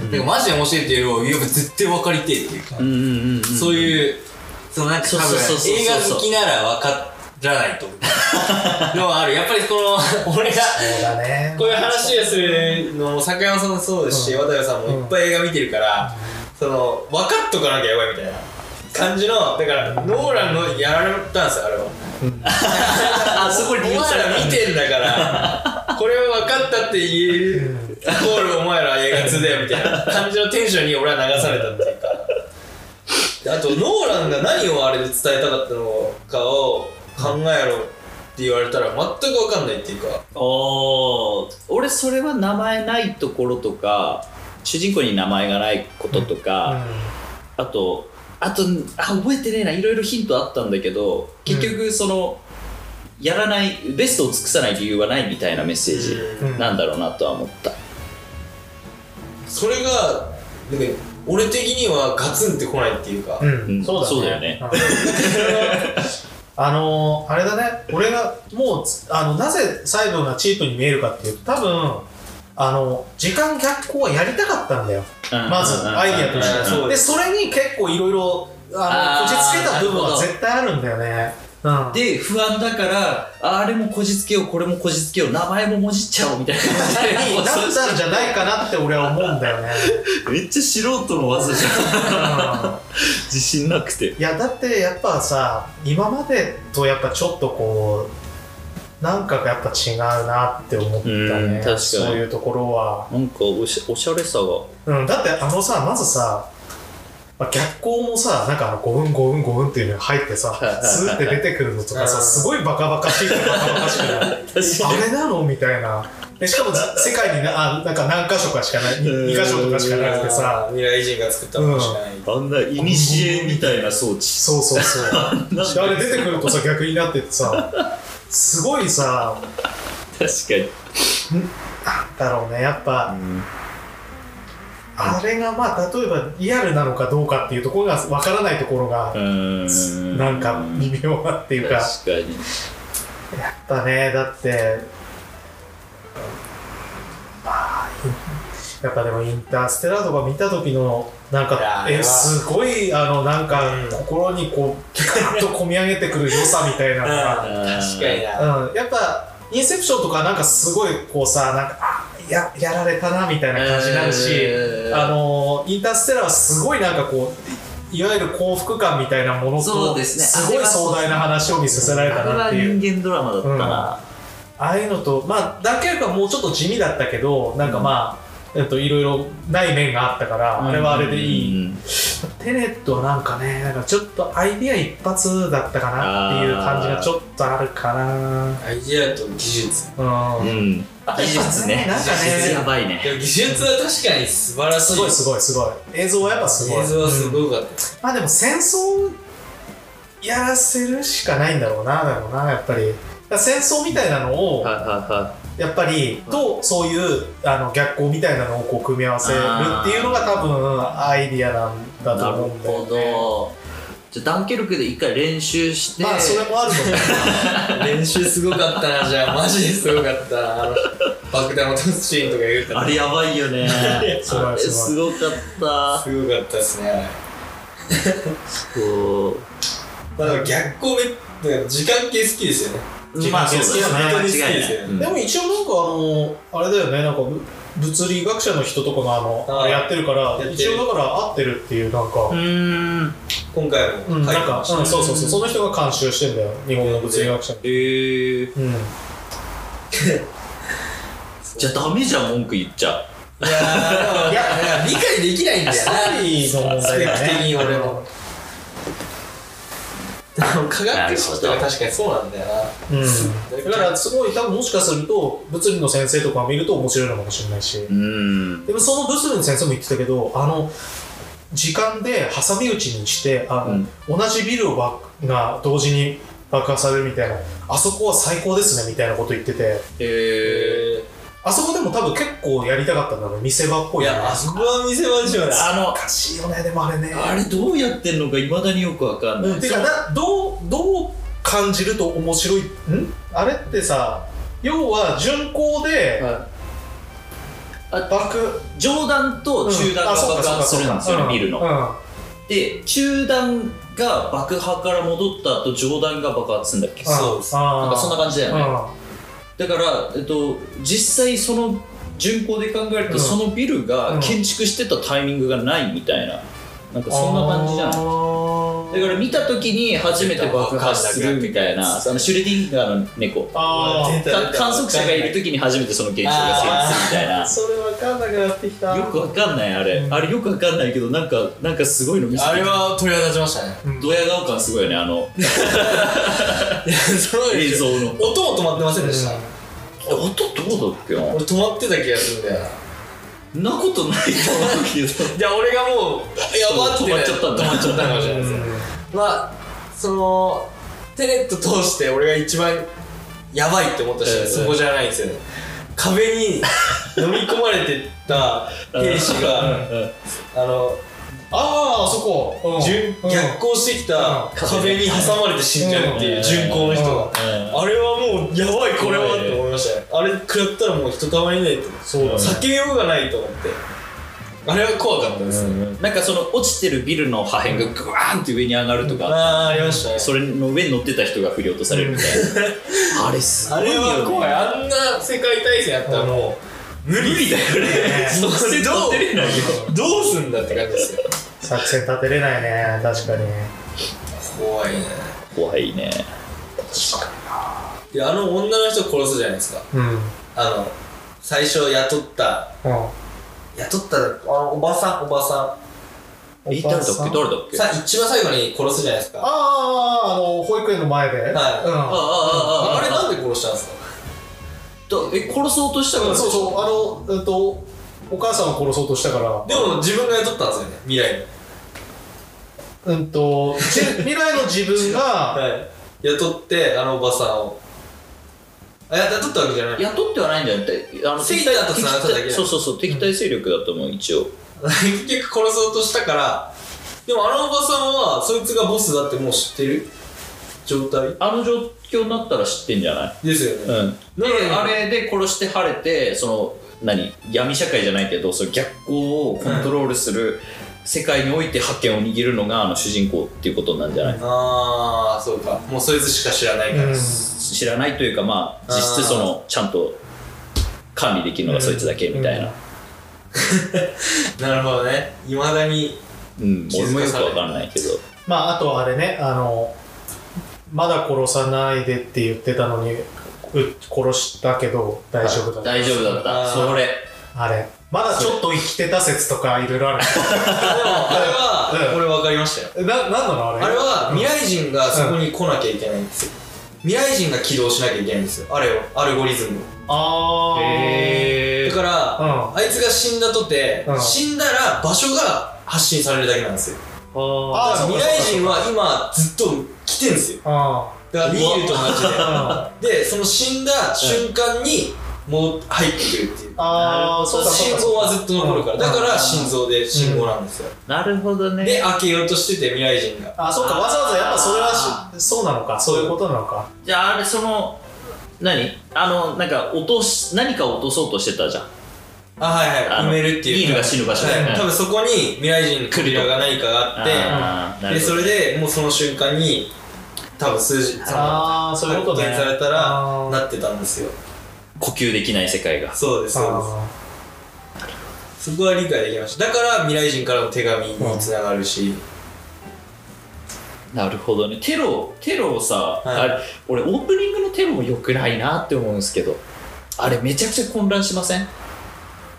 って、うん。マジで面白いっていうよりは絶対分かりてえっていうか、うんうんうんうん。そういうそのなんか多分映画好きなら分からないと思うのはある。やっぱりこの俺がこういう話をするのも坂山さんもそうですし、うん。渡部さんもいっぱい映画見てるから、その分かっとかなきゃやばいみたいな感じのだからノーランのやられたんですよあれは。あそこにお前ら見てんだからこれは分かったって言えるイコールお前ら映画通だよみたいな感じのテンションに俺は流されたっていうか。であとノーランが何をあれで伝えたかったのかを考えろって言われたら全く分かんないっていうか。おー俺それは名前ないところとか主人公に名前がないこととか、あとあとあ覚えてねえな。いろいろヒントあったんだけど結局その、やらないベストを尽くさない理由はないみたいなメッセージうん。なんだろうなとは思った、それがなんか俺的にはガツンってこないっていうか、うん、うん。そうだね。そうだよね。うん。あのーあれだね。俺がもうあのなぜサイドがチープに見えるかっていうと多分あの時間逆行はやりたかったんだよ。うん。まずアイディアとして、でそれに結構いろいろあのこじつけた部分は絶対あるんだよね。うん。で不安だからああれもこじつけようこれもこじつけよう名前ももじっちゃおうみたいな感じで。になったんじゃないかなって俺は思うんだよね、めっちゃ素人の技じゃん。自信なくて。いやだってやっぱさ今までとやっぱちょっとこうなんかがやっぱ違うなって思ったね。そういうところは、なんかおしおしゃれさが。うん、だってあのさまずさまあ、逆光もさ、なんかあの5分5分5分っていうのが入ってさ、スーって出てくるのとかさ、うん。すごいバカバカしいとバカバカしくない？あれなの？みたいな。でしかも世界になあなんか何箇所かしかない、2箇所とかしかなくてさ、未来人が作ったものしかない、あん。な、いにしえみたいな装置。そうそうそう。であれ出てくるとさ、逆になっててさ、すごいさ、確かに。だろうね、やっぱ、あれがまあ、例えばリアルなのかどうかっていうところがわからないところが、うん。なんか微妙なっていうか、確かに。やっぱね、だって、まあ、やっぱでもインターステラーとか見た時の、なんか、え、すごい、あの、なんかうん、心にこう、ガーッと込み上げてくる良さみたいなのが、確かにな、うん、やっぱ、インセプションとかなんかすごいこうさ、なんか、あややられたなみたいな感じになるし、うん。あの、インターステラーはすごいなんかこう、いわゆる幸福感みたいなものと、すごい壮大な話を見させられたなっていう。人間ドラマだったな。ああいうのと、まあ、ダンケルクはもうちょっと地味だったけど、なんかまあ、えっと、いろいろない面があったから、あれはあれでいい。うん。テネットはなんかね、なんかちょっとアイディア一発だったかなっていう感じがちょっとあるかな。アイディアと技術うん。うん。技術ね。なんかね技術やばいね。技術は確かに素晴らしいすごいすごいすごい。映像はやっぱすごい。映像はすうんごかった、まあでも戦争やらせるしかないんだろうな、だろうな、やっぱり。戦争みたいなのを、はいはいはやっぱり、と、そういうあの逆光みたいなのをこう組み合わせるっていうのが多分アイディアなんだと思うんだよほね。ど。じゃあダンケルクで一回練習して、まあそれもあるのか 練習すごかったなじゃあ。マジですごかった。なあの爆弾を落とすシーンとか言うたら。あれやばいよね。すごいあれすごかった。すごかったですね。こまあ逆光め時間系好きですよねう。まあそうだね。でも一応なんかあの、あれだよね、なんかぶ物理学者の人とかがあの、あやってるから一応だから合ってるっていうなんか、うーん。今回もうん、なんか、そうそうそう、その人が監修してんだよ、日本の物理学者に。えー。うん。じゃあダメじゃん、文句言っちゃ。いやーいやいや理解できないんだよストーリーの問題だスペック的にね。俺もな科学史とか確かにそうなんだよなうん。だから、すごい、多分もしかすると、物理の先生とかを見ると面白いのかもしれないしう。ん。でもその物理の先生も言ってたけど、あの、時間で挟み撃ちにして、あの、同じビルをばが同時に爆破されるみたいな、あそこは最高ですねみたいなこと言ってて、えあそこでも多分結構やりたかったんだろう、見せ場っぽいよね。いやあそこは見せ場でしょうね。ー、あのお、かしいよね、でもあれね。あれどうやってんのかいまだによくわかんない。うん、てかなどうどう感じると面白い？ん？あれってさ要は巡航であ爆上段と中段が爆発するんですよね、ビルの。ので、中段が爆破から戻った後、上段が爆発するんだっけ？そうなんかそんな感じだよね。ねだから、えっと、実際その巡航で考えると、うん。そのビルうんが建築してたタイミングがないみたいな、なんかそんな感じじゃない？だから見た時に初めて爆発するみたいな、あのシュレディンガーの猫。観測者がいる時に初めてその現象が成立するみたいな。あ。それ分かんなくなってきた。よくわかんないあれ、うん。あれよくわかんないけどなんかなんかすごいの見せてあれは鳥肌立ちましたね。うん。ドヤ顔感すごいよねあの。いやそう映像の。音も止まってませんでした、うん。音どうだっけな？俺止まってた気がするんだよそんなことないと思うけど。じゃあ俺がもうやばって止まっちゃったんだ。止まっちゃったかもしれないですまあそのテネット通して俺が一番やばいって思った人はそこじゃないんですよ。ね壁に飲み込まれてた兵士があのあああそこ、うん。順うん。逆行してきた壁に挟まれて死んじゃうっていう巡航の人が。あれはもうやばいこれはって思いましたね。あれ食らったらもうひとたまりないとそうだね。避けようがないと思って。あれは怖かったです、なんかその落ちてるビルの破片がグワーンって上に上がるとか、ああありましたね。それの上に乗ってた人が振り落とされるみたいな。あれすごあれいよ、ね、は怖い。あんな世界大戦やったらもう無理だよね。ねそして立てれないよどうすんだって感じですよ。作戦立てれないね確かに。怖いね。怖いね。であの女の人殺すじゃないですか。うん。あの最初雇った。うん。雇ったあのおばさんおばさえ誰だっけ？誰だっけ？さ一番最後に殺すじゃないですか。あああの保育園の前で、はい。うん。あああああれなんで殺したんですか？だえ殺そうとしたからそうそう。あのうんとお母さんを殺そうとしたから。でも自分が雇ったんですよね未来にうんとじ 未来の自分がはい。雇ってあのおばさんを。あや雇ったわけじゃない。雇ってはないんだよって。あのセイターと繋がっただけだ。敵対そうそうそう敵対勢力だと思う一応。結局殺そうとしたからでもあのおばさんはそいつがボスだってもう知ってる？状態？あの状況になったら知ってんじゃない？ですよね、うん、で、うんあれで殺して晴れてその何？闇社会じゃないけどその逆光をコントロールする世界において覇権を握るのがあの主人公っていうことなんじゃない、ああそうか。もうそいつしか知らないから、うん。知らないというかまあ実質そのちゃんと管理できるのがそいつだけみたいな、なるほどね。いまだにうん。気づかされ俺もよくわかんないけど。まああとあれねあのまだ殺さないでって言ってたのにう殺したけど大丈夫だった。大丈夫だった。それ。あれ。まだちょっと生きてた説とかいろいろある。でもあれはうん。俺分かりましたよ。ななんなのあれ？あれは未来人がそこに来なきゃいけないんですよ。未来人が起動しなきゃいけないんですよ。あれを。アルゴリズムああへをだから、うん。あいつが死んだとて、うん。死んだら場所が発信されるだけなんですよああーだから未来人は今ずっと来てんですよ。あだからニールと同あじで。でその死んだ瞬間にもう入ってくるっていう。あーそうか心か。臓はずっと残るから。うん。だから心臓で信号なんですよ。なるほどね。で開けようとしてて未来人が。あそうか。わざわざやっぱそれはしそうなのか。そういうことなのか。じゃああれその何？あのなんか落とし何か落とそうとしてたじゃんあはいはい。埋めるっていう。ニールが死ぬ場所ねはい。多分そこに未来人の扉が何かがあって。でそれでもうその瞬間に多分数字ああそういうことね。発見されたらなってたんですよ。呼吸できない世界が。そうですそうです。あそこは理解できました。だから未来人からの手紙につながるし、なるほどね。テロテロをさ、はい。あれ俺オープニングのテロも良くないなって思うんですけど。あれめちゃくちゃ混乱しません？ー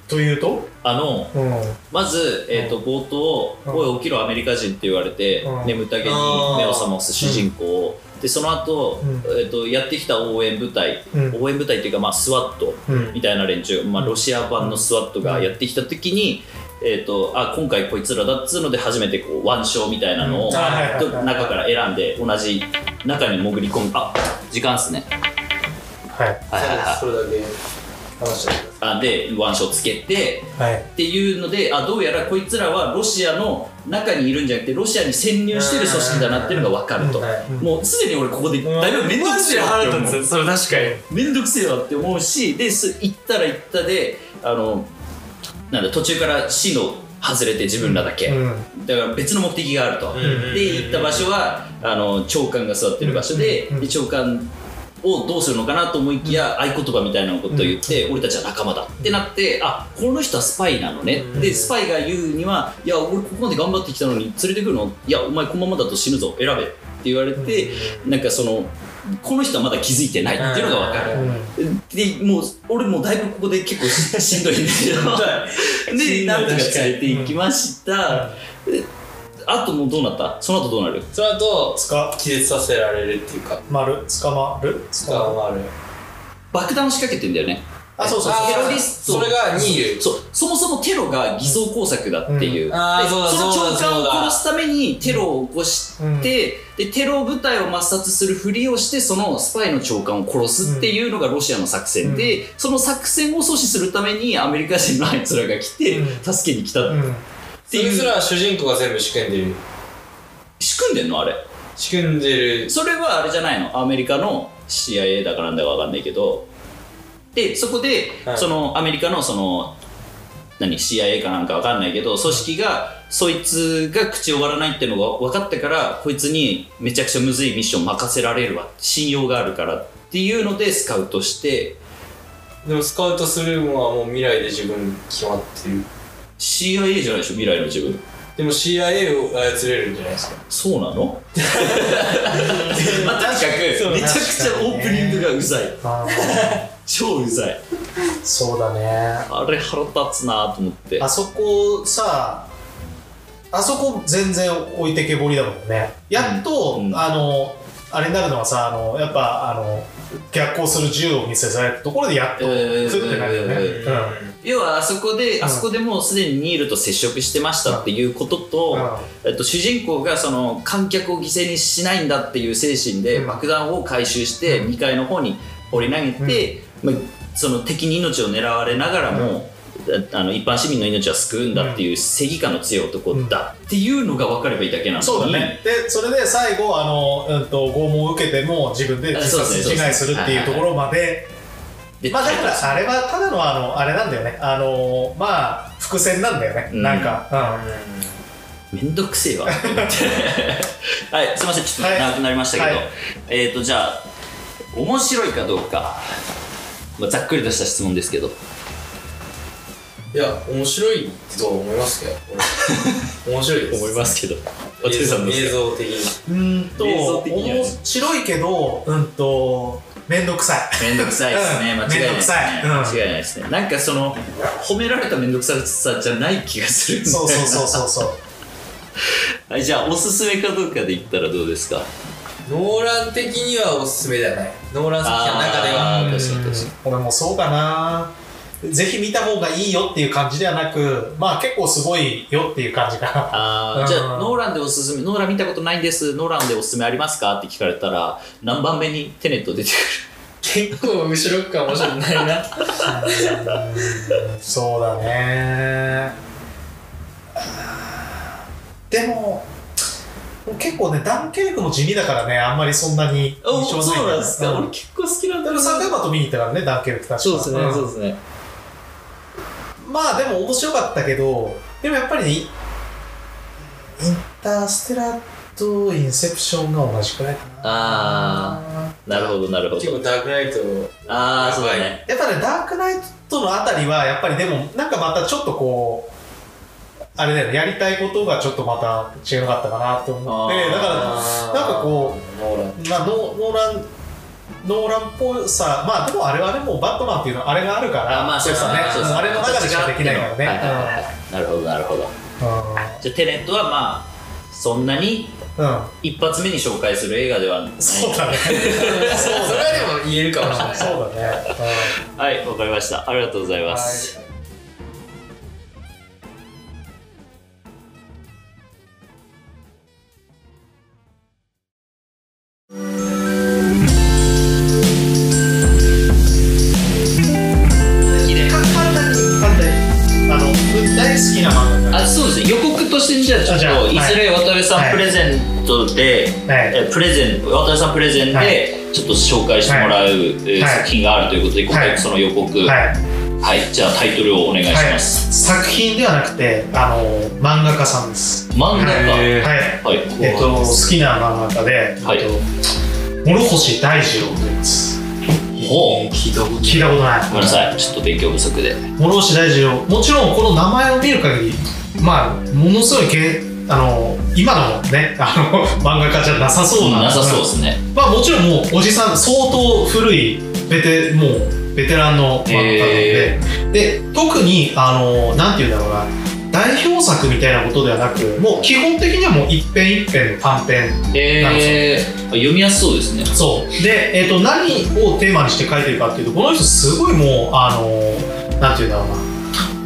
というとあのうん。まず、えー、と冒頭「うん。おい起きろアメリカ人」って言われて、うん。眠たげに目を覚ます主人公、でその後、うん。えー、とやってきた応援部隊、うん。応援部隊っていうか、まあ、スワットうん。みたいな連中、まあ、ロシア版のスワットがやってきた時に、えー、とあ今回こいつらだっつうので初めてこう腕章みたいなのを、中から選んで同じ中に潜り込む。あ時間っすね。はい。はいはいはい。それだけあで腕章つけてはい。っていうのであどうやらこいつらはロシアの中にいるんじゃなくてロシアに潜入してる組織だなっていうのが分かると、もうすでに俺ここでだいぶ面倒くせえわって思う。それ確かに。面倒くせえわって思うしです行ったら行ったであのなんだ途中から市の外れて自分らだけ、うん。だから別の目的があると、で行った場所はあの長官が座ってる場所で,、うん。で長官をどうするのかなと思いきや、合言葉みたいなことを言って、俺たちは仲間だってなってあこの人はスパイなのね、うん。でスパイが言うにはいや俺ここまで頑張ってきたのに連れてくるの？いやお前このままだと死ぬぞ。選べ。って言われて、なんかそのこの人はまだ気づいてないっていうのが分かる、うん。でもう俺もうだいぶここで結構ししんどいんだけ どでなんとか連れて行きました、であともうどうなった？その後どうなる？その後つか気絶させられるっていうか。まる捕まる？捕まる捕まる。爆弾を仕掛けてんだよね。あそうそうそう。テロリスト。それがニールそう。そもそもテロが偽装工作だっていう、うん。そうだそのそうだ長官を殺すためにテロを起こして、うん。でテロ部隊を抹殺するふりをしてそのスパイの長官を殺すっていうのがロシアの作戦で、その作戦を阻止するためにアメリカ人のあいつらが来てうん。助けに来た。っうんていう、そいつら主人公が全部仕組んでる。仕組んでんの？あれ。仕組んでる。それはあれじゃないの？アメリカの CIA だかなんだかわかんないけど。でそこで、はい。そのアメリカのその何？CIA かなんかわかんないけど組織がそいつが口を割らないっていうのが分かってからこいつにめちゃくちゃむずいミッション任せられるわ。信用があるからっていうのでスカウトして。でもスカウトするのはもう未来で自分決まってる CIA じゃないでしょ？未来の自分？でも CIA を操れるんじゃないですか。そうなの？まあとにかくめちゃくちゃオープニングがうざい。超うざい。そうだね。あれ腹立つなと思って。あそこさあそこ全然置いてけぼりだもんね。やっと、うん。あのあれになるのはさあのやっぱあの逆行する銃を見せられたところでやっとえーふってなるよね、えうん。要はあそこで、ん。あそこでもうすでにニールと接触してましたっていうことと、えっと、主人公がその観客を犠牲にしないんだっていう精神でうん。爆弾を回収してうん。2階の方に放り投げて、まあ、その敵に命を狙われながらも、あの一般市民の命は救うんだっていう正義感の強い男だっていうのが分かればいいだけなのに。そうだね。でそれで最後あの、うん、と拷問を受けても自分で自殺自害するっていうところまで。でまあだからあれはただのあのあれなんだよね。あのまあ伏線なんだよね、うん。なんか、めんどくせえわ。はいすいません。ちょっと長くなりましたけど、はい。えっ、とじゃあ面白いかどうか、まあ、ざっくりとした質問ですけどいや面白いとは思いますけど。俺 面白いです。ますけど。映像映像的に。うんと映像的にはね。面白いけどうんと面倒くさい。めんどくさいですね、うん間違いないですね、うん。間違いないですね。なんかその褒められためんどくささじゃない気がするそうそうそうそうそう。はいじゃあおすすめかどうかで言ったらどうですか？ノーラン的にはおすすめではない。ノーラン作品の中では。確かに確か俺もそうかなぜひ見た方がいいよっていう感じではなくまあ結構すごいよっていう感じかな。うん。あーじゃあノーランでおすすめノーラン見たことないんです。ノーランでおすすめありますかって聞かれたら何番目にテネット出てくる？結構後ろかもしれないな。そうだね。でも結構ねダンケルクも地味だからねあんまりそんなに印象ないそうなんですか、うん。俺結構好きなんだでも3回マと見に行ったからねダンケルク確か。そうですね、ん。そうですねまあでも面白かったけどでもやっぱりねインターステラーとインセプションが同じくらいかな。あなるほどなるほど。結構ダークナイトああそうだね。やっぱねダークナイトのあたりはやっぱりでもなんかまたちょっとこうあれだよねやりたいことがちょっとまた違かったかなと思って。だからなんかこノーラン。まあ、ノノーランノーランっぽさまあでもあれはでもバットマンっていうのはあれがあるからあまあそうですね。あれの中でしかできないからね、はいはいはいはい。なるほどなるほど。うん。じゃあテネットはまあそんなに一発目に紹介する映画ではない。そうだね。そうそれはでも言えるかもしれない。そうだね、はいわかりました。ありがとうございます、うん、さはい。んプレゼントで、はい。えプレゼン渡辺さんプレゼンはでちょっと紹介してもらう、作品があるということで今回はい。その予告。はい、はい、じゃあタイトルをお願いしはい、ます、作品ではなくてあの漫画家さんです。漫画家。はい。はい。えっと好きな漫画家で、はい。えっと諸星大二郎と言います。ほう。聞いたこと聞いたことない。ごめんなさい。ちょっと勉強不足で。諸星大二郎。もちろんこの名前を見る限りまあものすごいけあの今のね あの漫画家じゃなさそうな。なさそうですね。まあもちろんもうおじさん相当古いベテもうベテランの漫画家なので、で特にあのなんていうんだろうな。代表作みたいなことではなくもう基本的にはもう一編一編の短編えー、読みやすそうですね。そう。で、えっと何をテーマにして書いてるかっていうとこの人すごいもうあのなんていうんだろうな。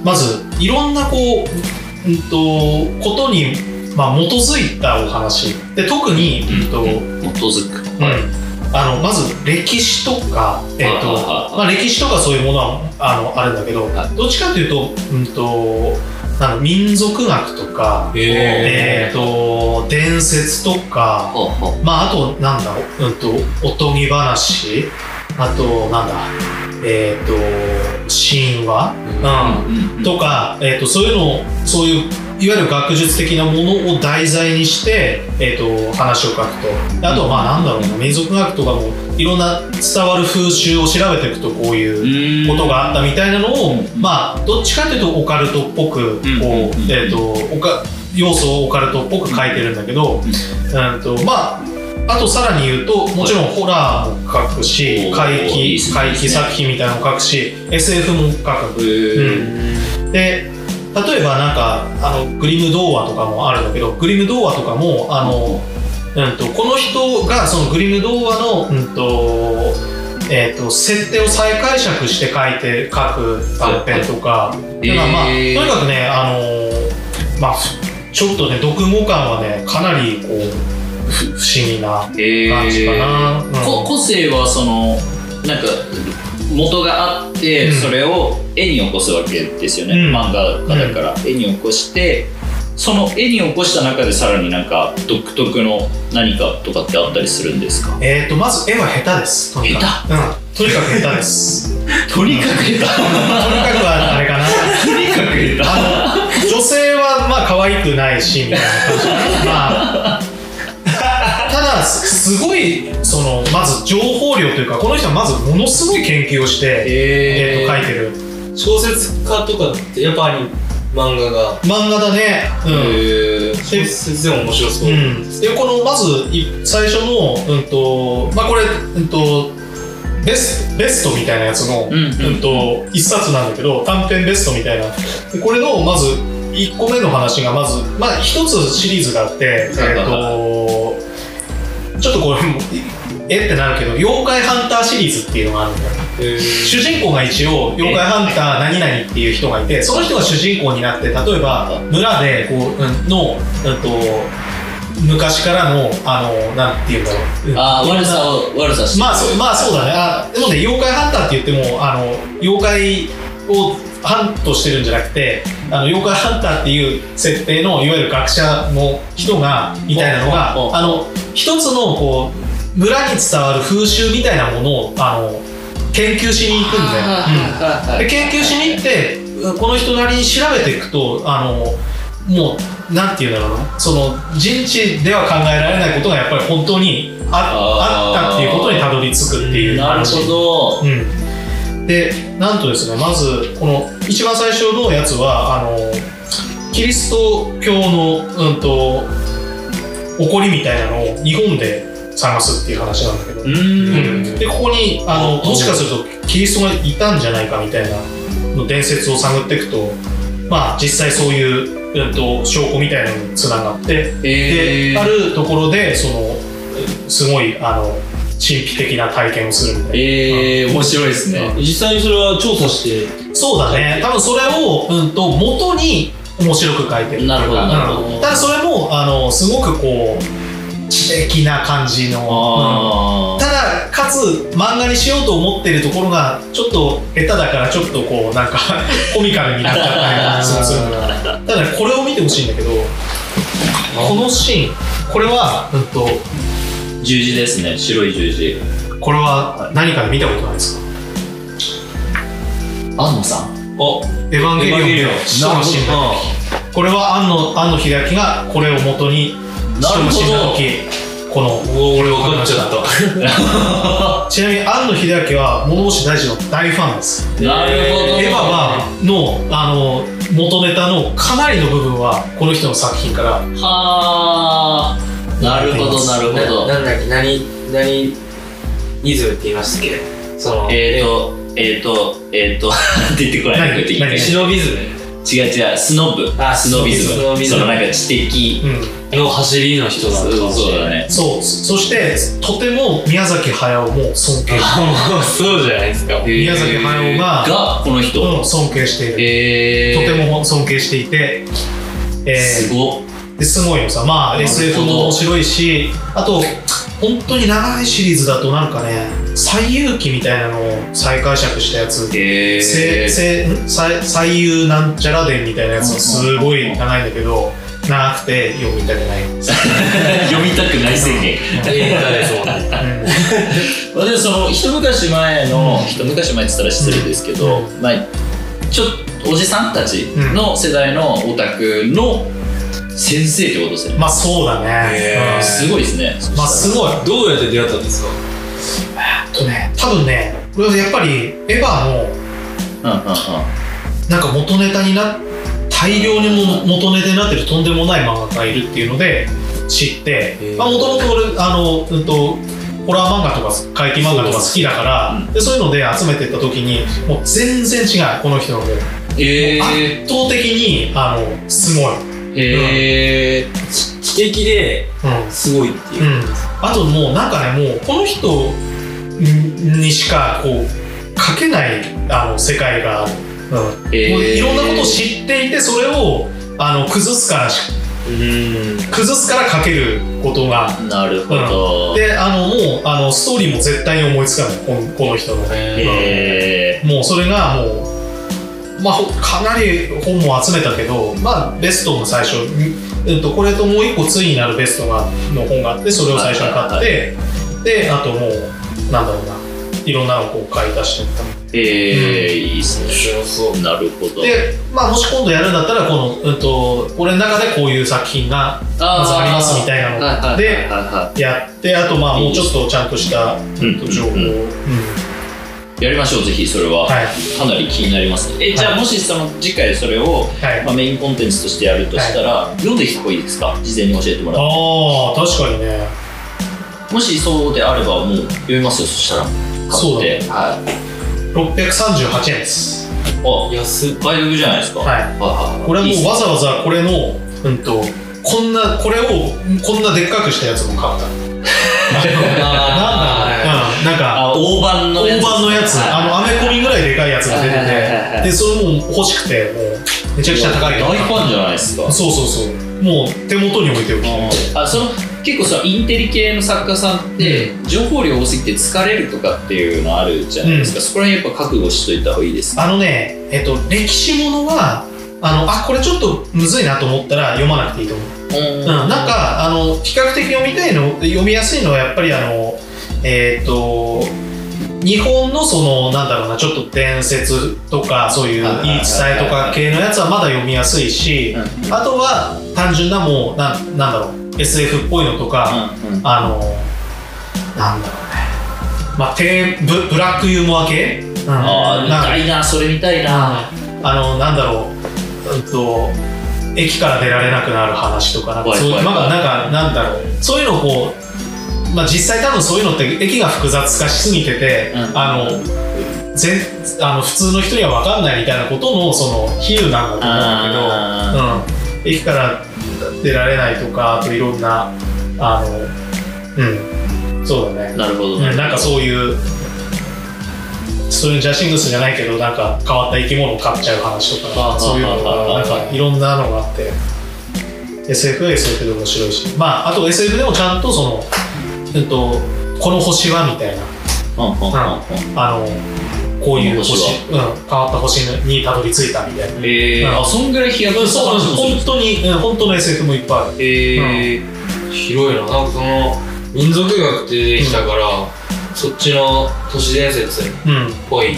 まずいろんなこう、うん、とことに、まあ、基づいたお話。で特に、うん。と基づく。うん。あのまず歴史とか、えっとまあ、歴史とかそういうものはあのあるんだけど、はどっちかというと,、うん、となんか民族学とか、えっと伝説とか、まあ、あと、なんだろう、うんと、おとぎ話、あと、なんだ、えっ、と、神話、うん、うん。とか、えっ、と、そういうのを、そういう、いわゆる学術的なものを題材にして、えっ、と、話を書くと。あとは、まあ、なんだろうな、民族学とかも、いろんな伝わる風習を調べていくと、こういう、ことがあったみたいなのを、うん。まあどっちかというとオカルトっぽくこう、えっ、とオカ要素をオカルトっぽく書いてるんだけど、うんとまああとさらに言うともちろんホラーも書くしおー怪奇怪奇作品みたいなのも書くし SF も書く、うん、で例えばなんかあのグリム童話とかもあるんだけどグリム童話とかもあの、うん、とこの人がそのグリム童話の、うんとえー、と設定を再解釈して書いて書く短編とか、えーだからまあ、とにかくねあのまあちょっとね読後感はねかなりこうふ不思議なえ感じかな。うん。こ個性はそのなんか元があって、うん。それを絵に起こすわけですよね、うん。漫画家だから、絵に起こしてその絵に起こした中でさらになんか独特の何かとかってあったりするんですか？えー、とまず絵は下手です。とにかく。下うん、とにかく下手です。とにかく下手？とにかくはあれかな。とにかく下手？女性はまあ可愛くないしみたいな感じまあすすごいそのまず情報量というかこの人はまずものすごい研究をして、えーと書いてる。小説家とかってやっぱり漫画が。漫画だね。うん、へ小説でも面白そう。う、ん、でこのまずい最初のうんとまあこれうんとベスベストみたいなやつの、うんうん。うんと一冊なんだけど短編ベストみたいな。でこれのまず1個目の話がまずまあ一つシリーズがあってえっ、とちょっとこれもえってなるけど妖怪ハンターシリーズっていうのがあるんだよ。主人公が一応妖怪ハンター何々っていう人がいてその人が主人公になって例えば村でこう、うん、の、うん、と昔からのあのなんていうんだろう、うんああ悪さを悪さしてまあそうまあそうだね。あでもね妖怪ハンターって言ってもあの妖怪をハントしてるんじゃなくてあの妖怪ハンターっていう設定のいわゆる学者の人がみたいなのがあの一つのこう村に伝わる風習みたいなものをあの研究しに行くんだよ。うん。で研究しに行ってうんこの人なりに調べていくとあのもうなんていうんだろうな。その人知では考えられないことがやっぱり本当にああったっていうことにたどり着くっていうなる話ほど。うん、でなんとですねまずこの一番最初のやつはあのキリスト教の、うん、と起こりみたいなのを日本で探すっていう話なんだけど、うーん。でここにあのもしかするとキリストがいたんじゃないかみたいなの伝説を探っていくとまあ実際そういう、うん、と証拠みたいなのにつながってえー。であるところでそのすごいあの神秘的な体験をするみたいな。えー、面白いですね。実際にそれは調査して。そうだね。多分それを、うん、と元に面白く書いてるなるほどなるほど。うんただそれもあのすごくこう知的な感じの、あうん。ただかつ漫画にしようと思ってるところがちょっと下手だからちょっとこうなんか コミカルになっちゃったりもするただね。これを見てほしいんだけどこのシーンこれは、うん、とー十字ですね。白い十字。これは何かで見たことないですか？安野さん。おエヴァンゲリオンでエヴァンゲリオン。使徒の神のこれは庵野庵野秀明がこれを元になるほど。使徒の神の時このお俺分かっちゃった。ちなみに庵野秀明は諸星大二の大ファンです。なるほど。エヴァはのあの元ネタのかなりの部分はこの人の作品から。はあなるほどなるほど。ななんだっけ何何イズムって言いましたっけ？そのえーとえーとえーと 出てこない何出てきて何シノビズム？違う違うスノブ。あスノビズム。スノビズム。そのなんか知的。うん。の走りの人だ。そうそうだね。そうそしてとても宮崎駿も尊敬。そうじゃないですか。宮崎駿ががこの人。うん尊敬している、えー、とても尊敬していて、えーすごっですごいのさ。まあ SF も面白いしあと本当に長いシリーズだとなんかね「西遊記」みたいなのを再解釈したやつ。えー、せせん最最優なんちゃら伝みたいなやつがすごい長いんだけど長くて読みたくない、読みたくない宣言。映画ですもん。ねうん。まあでもその一昔前の、一昔前って言ったら失礼ですけど、まあちょっとおじさんたちの世代のオタクの先生ってことですね、まあそうだね、すごいですね。まあすごい。どうやって出会ったんですか？あとね多分ねこれはやっぱりエヴァのうんうんうん。なんか元ネタにな大量にも元ネタになってるとんでもない漫画がいるっていうので知ってもともと俺あの、うん、とホラー漫画とか怪奇漫画とか好きだからそうでそういうので集めてった時にもう全然違うこの人のもうえ圧倒的にあのすごい、ー、へー、知的でうん。すごいっていうう。ん、あともうなんかねもうこの人にしかこう書けないあの世界が。ある、うん。えーもういろんなことを知っていてそれをあの崩すからしうん。崩すから書けることが。なるほど。であのもうあのストーリーも絶対に思いつかないこのこの人のへもうそれがもうまあほかなり本も集めたけどまあベストの最初、うんと、これともう一個対になるベストがの本があってそれを最初に買って、であともうなんだろうないろんなのを買い出していったー、えー、いいっすね。そう。なるほど。で、まあ、もし今度やるんだったらこの、うん、と俺の中でこういう作品がまずありますみたいなのでやってあとまあもうちょっとちゃんとしたうん。うん情報を、うん。うんやりましょう、ぜひそれは。はいかなり気になりますね。え、じゃあもしその次回それを、はいまあ、メインコンテンツとしてやるとしたら、読んできた方がいいですか？事前に教えてもらって。ああ確かにねもしそうであればもう読みますよ、そしたら。そうだ買って。はい。638円ですあ、安っ。倍読じゃないですか？はいはいはいこれはもうわざわざこれのうんとこんなこれをこんなでっかくしたやつも買った あうんなんかあ、大判のやつ。大判のやつ。はい。あのアメコミぐらいでかいやつが出てて。でそれも欲しくてもうめちゃくちゃ高い大ファンじゃないですか。そうそうそう。もう手元に置いておきあその結構さインテリ系の作家さんって情報量多すぎて疲れるとかっていうのあるじゃないですか、そこら辺やっぱ覚悟しといた方がいいですあのねえっと歴史ものはあのあこれちょっとむずいなと思ったら読まなくていいと思う。うん。うん、なんかあの比較的読みたいの読みやすいのはやっぱりあのえっ、と日本のそのなんだろうなちょっと伝説とかそういう言い伝えとか系のやつはまだ読みやすいし、うんあとは単純なもうなんなんだろう SF っぽいのとか、うんうんあのなんだろうね。まあテーブブラックユーモア系、うん、ああ見なんかたいなそれ見たいな。あのなんだろう、うんと駅から出られなくなる話とかなんかそうなんかなんだろう。そういうのをこう、まあ、実際多分そういうのって駅が複雑化しすぎてて、うん。あの全あの普通の人には分かんないみたいなことのその比喩なんだと思うんだけど、うん、駅から出られないとかあといろんなあのうん。そうだね。なるほど、うん、なんかそういうそういうジャシングスじゃないけどなんか変わった生き物を飼っちゃう話とあかそういうのがなんかいろんなのがあって。SF は SF で面白いし。まああと SF でもちゃんとその、えっと、この星はみたいな。あのこういう星うん、変わった星にたどり着いたみたいな、えー。うん。あそんぐらい飛躍したそう本当に、うん、本当の SF もいっぱいある。えー。広いな。なんかその、民族学って出てきたから、そっちの都市伝説っうんぽい。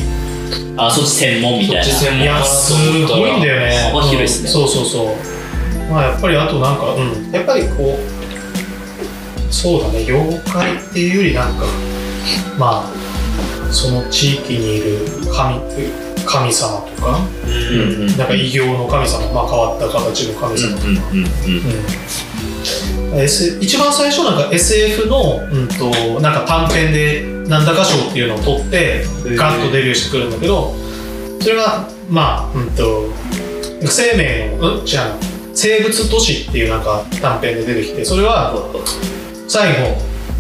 あそっち専門みたいな。そっち専門いやすごいんだよね。幅広いっすね。うん。そうそうそう。まあやっぱりあとなんかうん。やっぱりこうそうだね妖怪っていうよりなんかまあその地域にいる神神様とか、う。うんんうん。なんか異形の神様、まあ、変わった形の神様とか、うん S 一番最初なんか SF の、うん、となんか短編でなんだか賞っていうのを取ってガッとデビューしてくるんだけどそれがまあうんと生命のうん違う生物都市っていうなんか短編で出てきてそれは最後、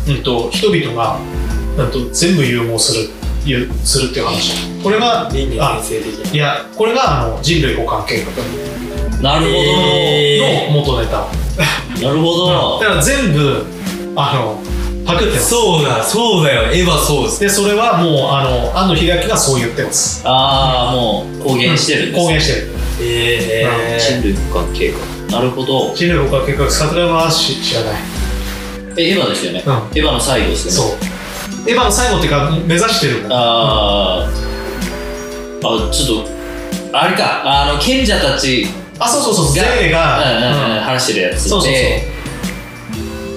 うん、と人々が、うん、と全部融合するいうするっていう話。これが倫理あ先生的な。いやこれがあの人類互換計画。なるほど、えの元ネタ、なるほど、だから全部あのパクってます。そうだ、そうだよ。エヴァそうです。でそれはもうあの庵野秀明がそう言ってます。ああもう公言してるんです、公言してる。え人類互換計画。なるほど。人類互換計画桜は知知らないえエヴァですよね、うん。エヴァの最後ですね。う。エヴァの最後っていうか目指してる。あー。あちょっとあれか。あの賢者たちあそうそうそう。がゼーが、うんうんうんうん。話してるやつで。そうそうそ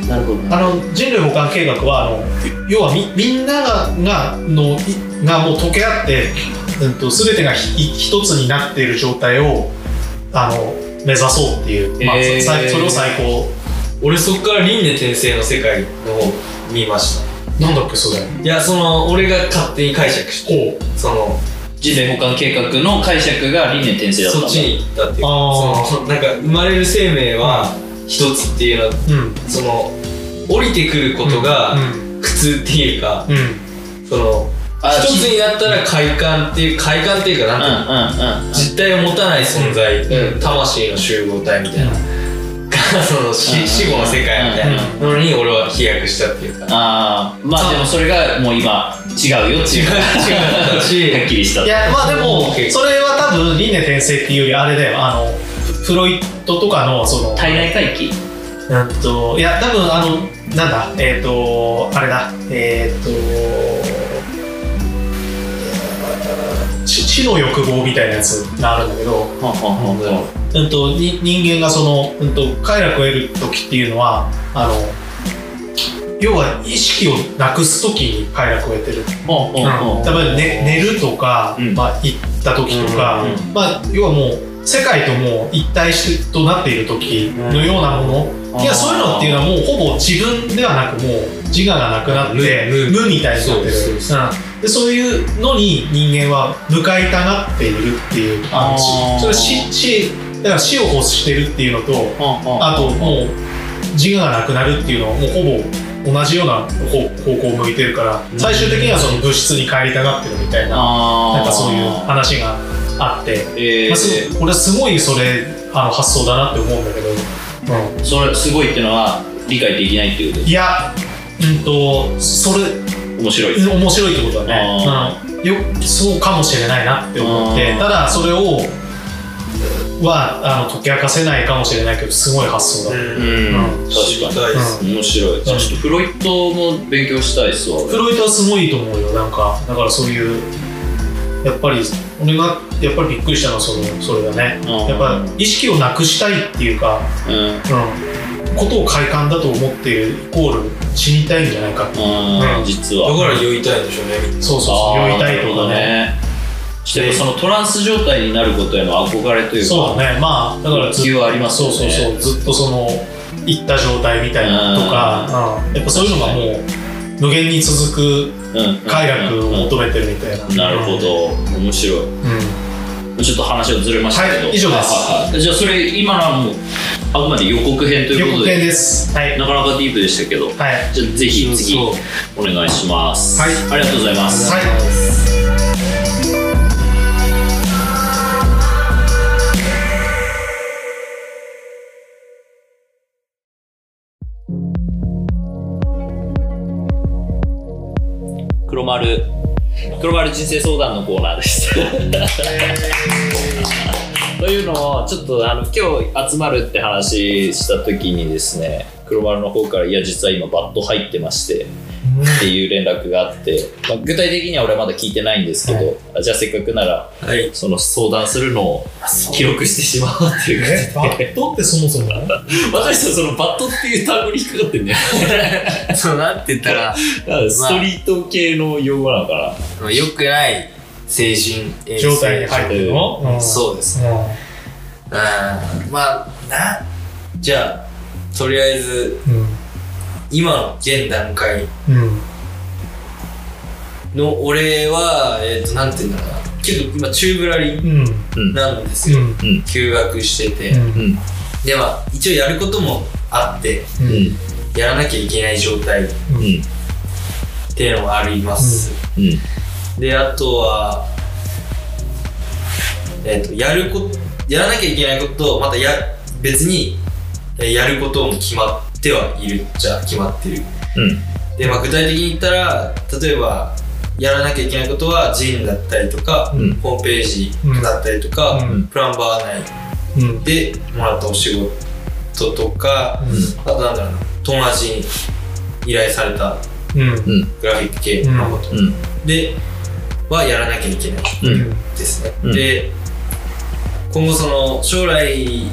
う。なるほどね。あの人類互換計画はあの要はみみんなががのいがもう溶け合って、うん、と全てがひ一つになっている状態をあの目指そうっていう、まあへー。さそれを最高俺そっから輪廻転生の世界の方見ました。なんだっけそれ？いや、その、俺が勝手に解釈して、その、人類保管計画の解釈が輪廻転生だったんだ。そっちに行ったっていう。そのなんか生まれる生命は一つっていうのはうん。その降りてくることがうん。普通っていうか、うん。そのあ一つになったら快感っていう快感っていうかうんなんていうの？うんうん実体を持たない存在、うん。魂の集合体みたいな、が その死うん。死後の世界みたいな。のに俺は飛躍したっていうか、ああまあでもそれがもう今違うよっていう違う違うだし はっきりした。いやまあでもそれは多分輪廻転生っていうよりあれだよ。あのフロイトとかのその体内回帰？うんといや多分あのなんだえっ、とあれだ。えっ、と死死の欲望みたいなやつがあるんだけど、はんははうん、とに人間がその、うん、と快楽を得る時っていうのはあの要は意識をなくす時に快楽を得てる、んはん。例えば、ね、寝るとか、うん。まあ、行った時とか、うんうんまあ、要はもう世界ともう一体しとなっている時のようなもの、うん。いやそういうのっていうのはもうほぼ自分ではなくもう自我がなくなって無無みたいになってる。でそういうのに人間は向かいたがっているっていうあのあー。それだから死を欲してるっていうのとあともう自我がなくなるっていうのはもうほぼ同じような方方向を向いてるから最終的にはその物質に帰りたがってるみたいななんかそういう話があって、えー。まあ、す俺はすごいそれあの発想だなって思うんだけど、うそれすごいっていうのは理解できないっていうことん、いやうんとそれ面白い。面白いってことだあね、うん、よそうかもしれないなって思ってただそれをはあの解き明かせないかもしれないけどすごい発想だ、うん、うん。確かたいですに面白い、あちょっとフロイトも勉強したいっすわフロイトはすごいと思うよなんか。だからそういうやっぱり俺がやっぱりびっくりしたのはそのそれだね。うん。やっぱ意識をなくしたいっていうか、うん。うん、ことを快感だと思っているイコール死にたいんじゃないかってうんうん実は。だから酔いたいんでしょうねみんな。そうそうそう酔いたいとかね。ねしてそのトランス状態になることへの憧れというかそうだね。まあだからずはありますよね。そうそうそうずっとそのいった状態みたいなのとか、うん。やっぱそういうのがもう無限に続くうん。快楽を求めてるみたいな、なるほど。面白い。うん。ちょっと話がずれましたけど、はい以上です。じゃあそれ今のはもうあくまで予告編ということで。予告編です。はい。なかなかディープでしたけど。はい。じゃあぜひ次お願いします。はい。ありがとうございます。はい黒丸。黒丸人生相談のコーナーです。というのをちょっとあの今日集まるって話した時にですね黒丸の方からいや実は今バット入ってまして。っていう連絡があって、まあ、具体的には俺はまだ聞いてないんですけど、あじゃあせっかくならはい。その相談するのを記録してしまおうっていうえバットってそもそも？私たちそのバットっていう単語に引っかかってんだよ。そうなんて言ったら ストリート系の用語なのかな、良くない精神状態に入ってるの、ん。そうですうん。うん。まあなじゃあとりあえず今の現段階の俺はえっ、となんて言うんだろうな。結構今チューブラリうん。うん。なんですよ、休学してて、でまあ一応やることもあってやらなきゃいけない状態っうん。ていうのがあります、うん。であとはえっ、とやることやらなきゃいけないこととまたや別にえーやることも決まってはいるじゃあ決まってる。うん。で、まあ、具体的に言ったら例えばやらなきゃいけないことはジンだったりとか、うん。ホームページだったりとか、うん。プランバー内うん。でもらったお仕事とか、あとなんだろうな友達に依頼されたうん。グラフィック系のこと、うん。ではやらなきゃいけないうんですね、うん。で今後その将来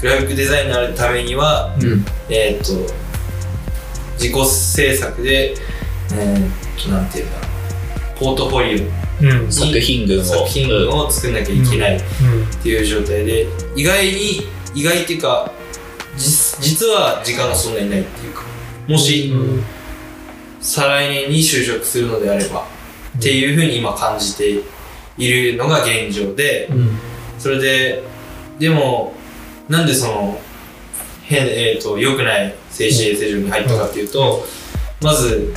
グラフィックデザインになるためにはうん。えーっと自己制作でえーっとなんていうんだろうポートフォリうん。オ作品群を。作品群を作んなきゃいけないっていう状態で意外に意外っていうか実実は時間がそんなにないっていうかもしうん再来年に就職するのであればっていうふうに今感じているのが現状で、うん。それで、でも、なんでその、変、えっ、と、良くない精神衛生上に入ったかっていうと、まず、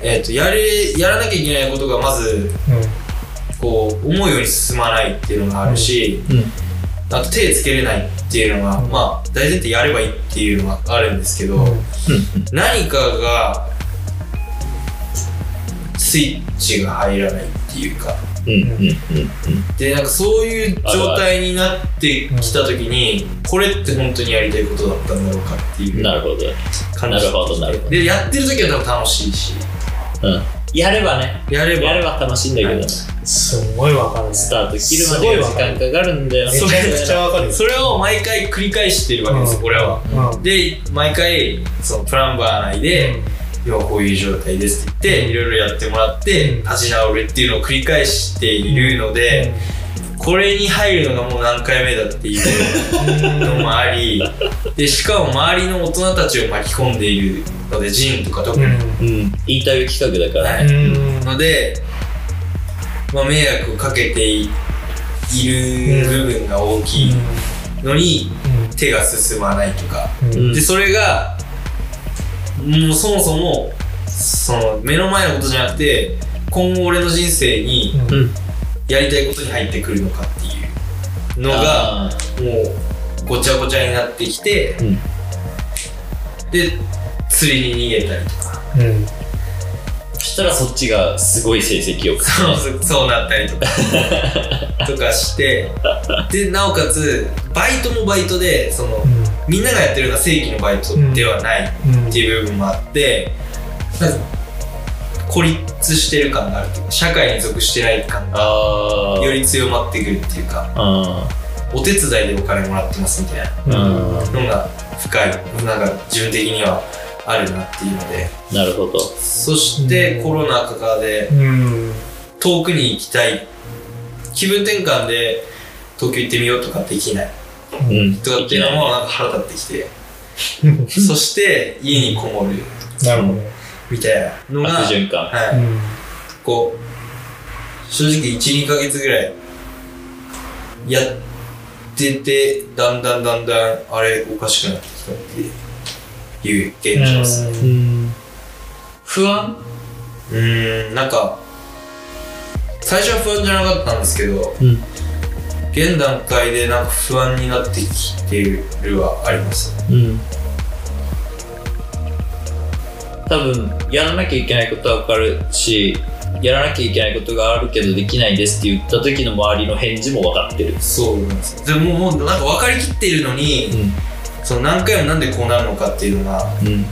えっ、と、やれ、やらなきゃいけないことがまず、こう、思うように進まないっていうのがあるし、うん。あと手つけれないっていうのが、うん。まあ、大前提やればいいっていうのがあるんですけど、うん。何かが、スイッチが入らないっていうか、うんうんうんで、なんかそういう状態になってきたときに、これって本当にやりたいことだったんだろうかっていう。うんなるほど。感じ。なるほどなるほで、やってる時は多分楽しいし、どうん。やればね。やれば、やれば楽しいんだけど。ねすごいわかるね。スタート切るまでが時間かかるんだよめちゃくちゃわかるよ。それを毎回繰り返してるわけですよ、うん。俺は。うん。で、毎回、そのプランバー内で、今こういう状態ですって言って、いろいろやってもらって、うん立ち直るっていうのを繰り返しているので、これに入るのがもう何回目だっていうのもあり、で、しかも周りの大人たちを巻き込んでいるので、ジンとか特に。うん。うんインタビュー企画だからはねうん。ので、まあ、迷惑をかけている部分が大きいのに、手が進まないとか。うん。で、それが、もうそもそも、その、目の前のことじゃなくて、今後俺の人生にうん。やりたいことに入ってくるのかっていうのが、あもう、ごちゃごちゃになってきて、うん。で、釣りに逃げたりとか、うん。ーそしたらそっちがすごい成績を。そうそうそうなったりとか、とかして、で、なおかつ、バイトもバイトで、その、みんながやってるような正規のバイトではないうん。っていう部分もあって、なんか孤立してる感があるというか、社会に属してない感がより強まってくるっていうか、あお手伝いでお金もらってますみたいーなうん。のが深い、なんか自分的にはあるなっていうので、なるほど。そしてコロナ禍でうん。遠くに行きたい、気分転換で東京行ってみようとかできないうん。とかっていうのもなんか腹立ってきて、そして家にこもる。なるほど。みたいなのが、悪循環。はい、うん。こう、正直1、2ヶ月ぐらい、やってて、だんだんだんだん、あれ、おかしくなってきたっていう現状です。うん。不安？うーん、なんか、最初は不安じゃなかったんですけど、うん現段階でなんか不安になってきてるはあります。うん多分やらなきゃいけないことは分かるしやらなきゃいけないことがあるけどできないですって言った時の周りの返事も分かってるそうなんです。でももうなんか分かりきっているのに、うんその何回もなんでこうなるのかっていうのが、うん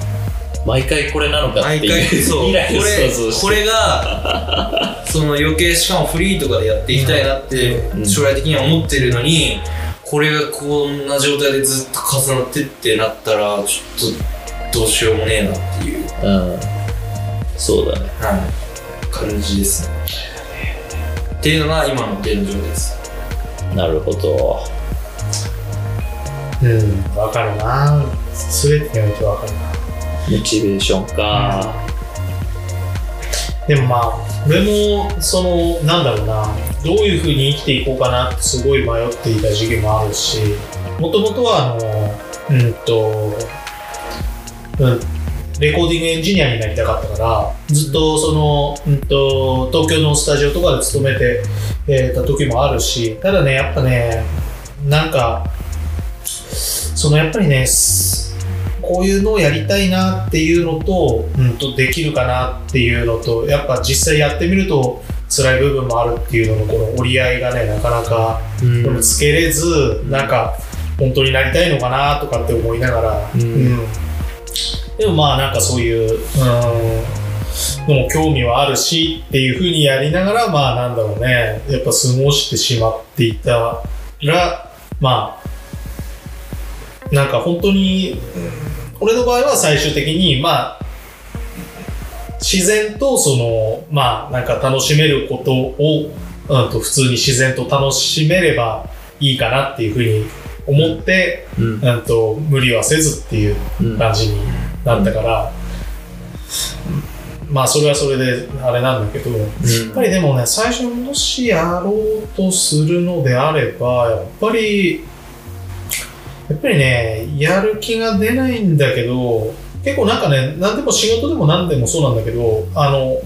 毎回これなのかって毎いう回そう。これがその余計しかもフリーとかでやっていきたいなってうん。将来的には思ってるのにこれがこんな状態でずっと重なってってなったらちょっとどうしようもねえなっていう、うん。そうだね。はい、感じですね。っていうのが今の現状です。なるほど。うん。わかるな。すべてにおいてわかるな。モチベーションか。でもまあ、俺も、その、なんだろうな、どういうふうに生きていこうかなってすごい迷っていた時期もあるし、もともとは、あの、うんと、うん、レコーディングエンジニアになりたかったから、ずっとその、うんと、東京のスタジオとかで勤めて、えーた時もあるし、ただね、やっぱね、なんか、そのやっぱりね、こういうのをやりたいなっていうのと,、うん、とできるかなっていうのとやっぱ実際やってみると辛い部分もあるっていうののこの折り合いがねなかなかうん。つけれず、なんか本当になりたいのかなとかって思いながら、うん。でもまあなんかそういう、うん、のも興味はあるしっていうふうにやりながらまあなんだろうね。やっぱ過ごしてしまっていたらまあなんか本当に、うん俺の場合は最終的にまあ自然とそのまあなんか楽しめることを、うん、と普通に自然と楽しめればいいかなっていうふうに思って、うん。うん、と無理はせずっていううん感じになったから、まあそれはそれであれなんだけど、やっぱりでもね、最初もしやろうとするのであれば、やっぱり、やっぱりね、やる気が出ないんだけど、結構なんかね、何でも仕事でも何でもそうなんだけど、あの、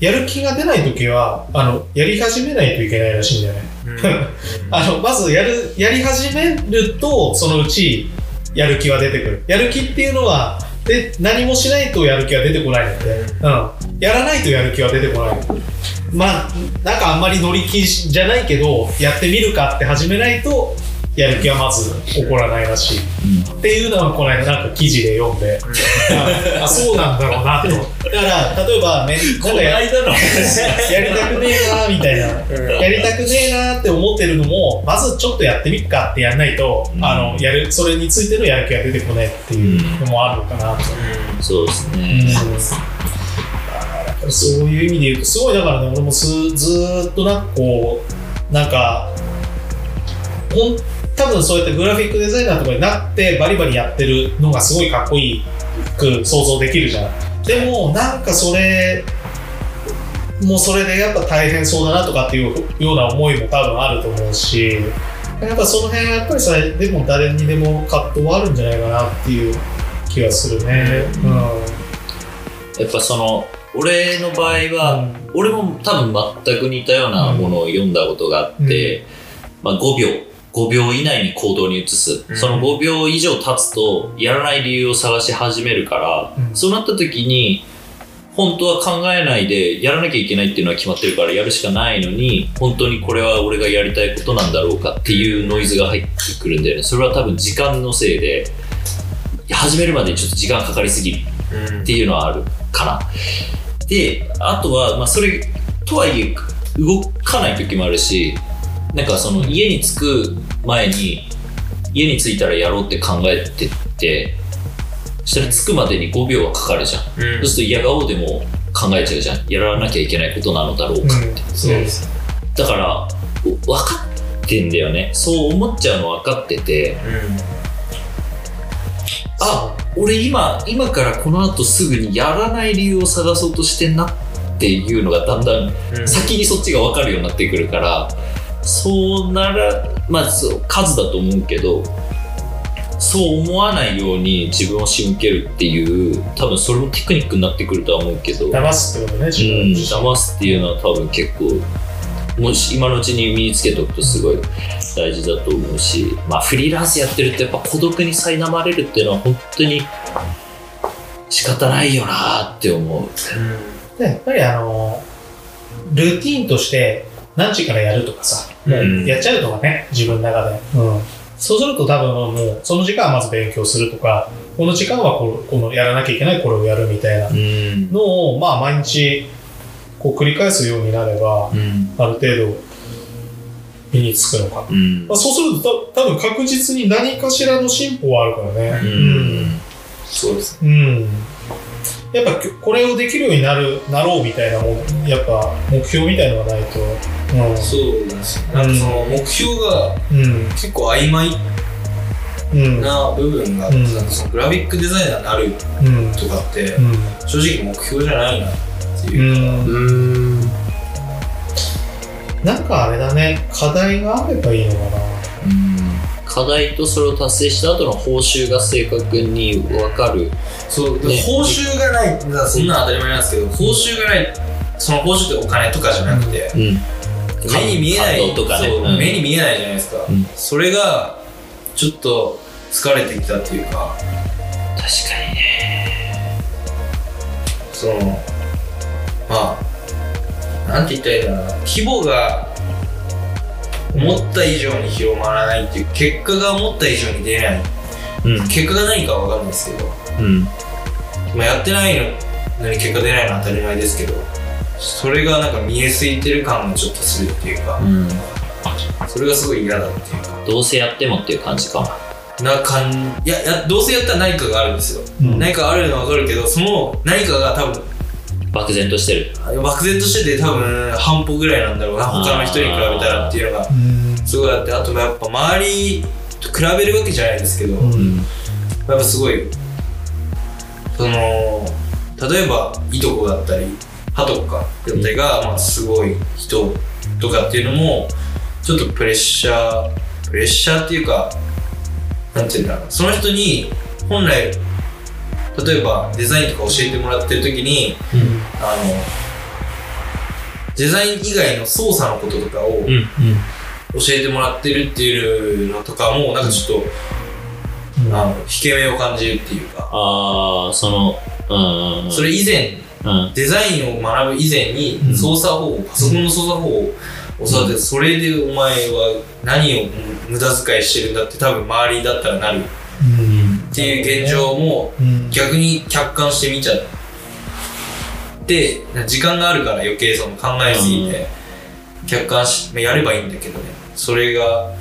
やる気が出ないときは、あの、やり始めないといけないらしいんだよね。あの、まずやる、やり始めると、そのうち、やる気は出てくる。やる気っていうのは、で、何もしないとやる気は出てこないので、うん。やらないとやる気は出てこない。まあ、なんかあんまり乗り気じゃないけど、やってみるかって始めないと、やる気はまず起こらないらしい。っていうのはこの間なんか記事で読んで、あ あ、そうなんだろうなと。だから、例えば、めんなんかや間の やりたくねえなーみたいな。やりたくねえなーって思ってるのも、まずちょっとやってみっかってやんないと、うんあの、やる、それについてのやる気が出てこないっていうのもあるのかなと。そうですうんね。そういう意味で言うと、すごいだからね、俺もすずーっとなんかこう、なんか、ほん、多分そうやってグラフィックデザイナーとかになってバリバリやってるのがすごいかっこいいく想像できるじゃん。でも、なんかそれ、もうそれでやっぱ大変そうだなとかっていうような思いも多分あると思うし、やっぱその辺はやっぱりさ、でも誰にでも葛藤はあるんじゃないかなっていう気がするね。うん。やっぱその、俺の場合は、俺も多分全く似たようなものを読んだことがあって、まあ、5秒5秒以内に行動に移す、うん。その5秒以上経つとやらない理由を探し始めるから、うん。そうなった時に本当は考えないでやらなきゃいけないっていうのは決まってるからやるしかないのに本当にこれは俺がやりたいことなんだろうかっていうノイズが入ってくるんだよね。それは多分時間のせいで始めるまでにちょっと時間かかりすぎる。うん。っていうのはあるかな。で、あとは、まあ、それ、とはいえ、動かない時もあるし、なんかその家に着く前に、家に着いたらやろうって考えてって、そしたら着くまでに5秒はかかるじゃん。うんそうすると嫌顔でも考えちゃうじゃん。やらなきゃいけないことなのだろうかって。そうですだから、お分かってんだよね。そう思っちゃうの分かってて、あ俺今今からこの後すぐにやらない理由を探そうとしてんなっていうのがだんだんうん先にそっちが分かるようになってくるからそうならまあ数だと思うけどそう思わないように自分を仕向けるっていう多分それもテクニックになってくるとは思うけど、うん、騙すってことね、自分。騙すっていうのは多分結構もし今のうちに身につけておくとすごい大事だと思うし、まあ、フリーランスやってるとやっぱ孤独に苛まれるっていうのは本当に仕方ないよなって思う。でやっぱりあの、ルーティーンとして何時からやるとかさ、もうんうやっちゃうとかね、自分の中で。うん。そうすると多分もう、その時間はまず勉強するとか、この時間はこのこのやらなきゃいけないこれをやるみたいなうんのを、まあ毎日、こう繰り返すようになれば、うんある程度、身につくのかな。うんまあ、そうするとた多分確実に何かしらの進歩はあるからね。うんそうですうん。やっぱきこれをできるようになる、なろうみたいなもん、やっぱ目標みたいのがないと。そうなんですよなんかその目標がうん。うん。結構曖昧うん。な部分があって、うんそのグラフィックデザイナーになるうん。とかってうん。正直目標じゃないなっていう、うん。うんなんかあれだね、課題があればいいのかな。課題とそれを達成した後の報酬が正確に分かる。そう、ね。報酬がないそんなの当たり前なんですけど、報酬がないその報酬ってお金とかじゃなくて、うん。目に見えないとかね。そううん。目に見えないじゃないですか、うん。それがちょっと疲れてきたっていうか。確かにね。そのまあなんて言ったらいいんだろうな。規模が思った以上に広まらないっていう結果が思った以上に出ない。うん。結果が何かは分かんないですけど、うん。まあ、やってないのに結果出ないのは当たり前ですけどそれがなんか見えすぎてる感がちょっとするっていうか、うん。それがすごい嫌だっていうか。どうせやってもっていう感じか。も。な感いややどうせやったら何かがあるんですよ、うん。何かがあるのは分かるけどその何かが多分漠然としてる。漠然としてて多分半歩ぐらいなんだろうな。他の人に比べたらっていうのが。うん。すごいあってあとやっぱ周りと比べるわけじゃないですけど、うん。うんやっぱすごいその例えばいとこだったり歯とかだったりが、まあ、すごい人とかっていうのもちょっとプレッシャープレッシャーっていうかなんていうんだろう。その人に本来例えばデザインとか教えてもらってる時にあのデザイン以外の操作のこととかをうん教えてもらってるっていうのとかもなんかちょっと、うん。あの引け目を感じるっていうか。ああそのうん。うんそれ以前うん。デザインを学ぶ以前にうん。操作方法、パソコンの操作方法を教わって、それでお前は何を無駄遣いしてるんだって多分周りだったらなる。うんっていう現状もうん。逆に客観してみちゃって時間があるから余計その考えすぎて客観しまあやればいいんだけどね。それが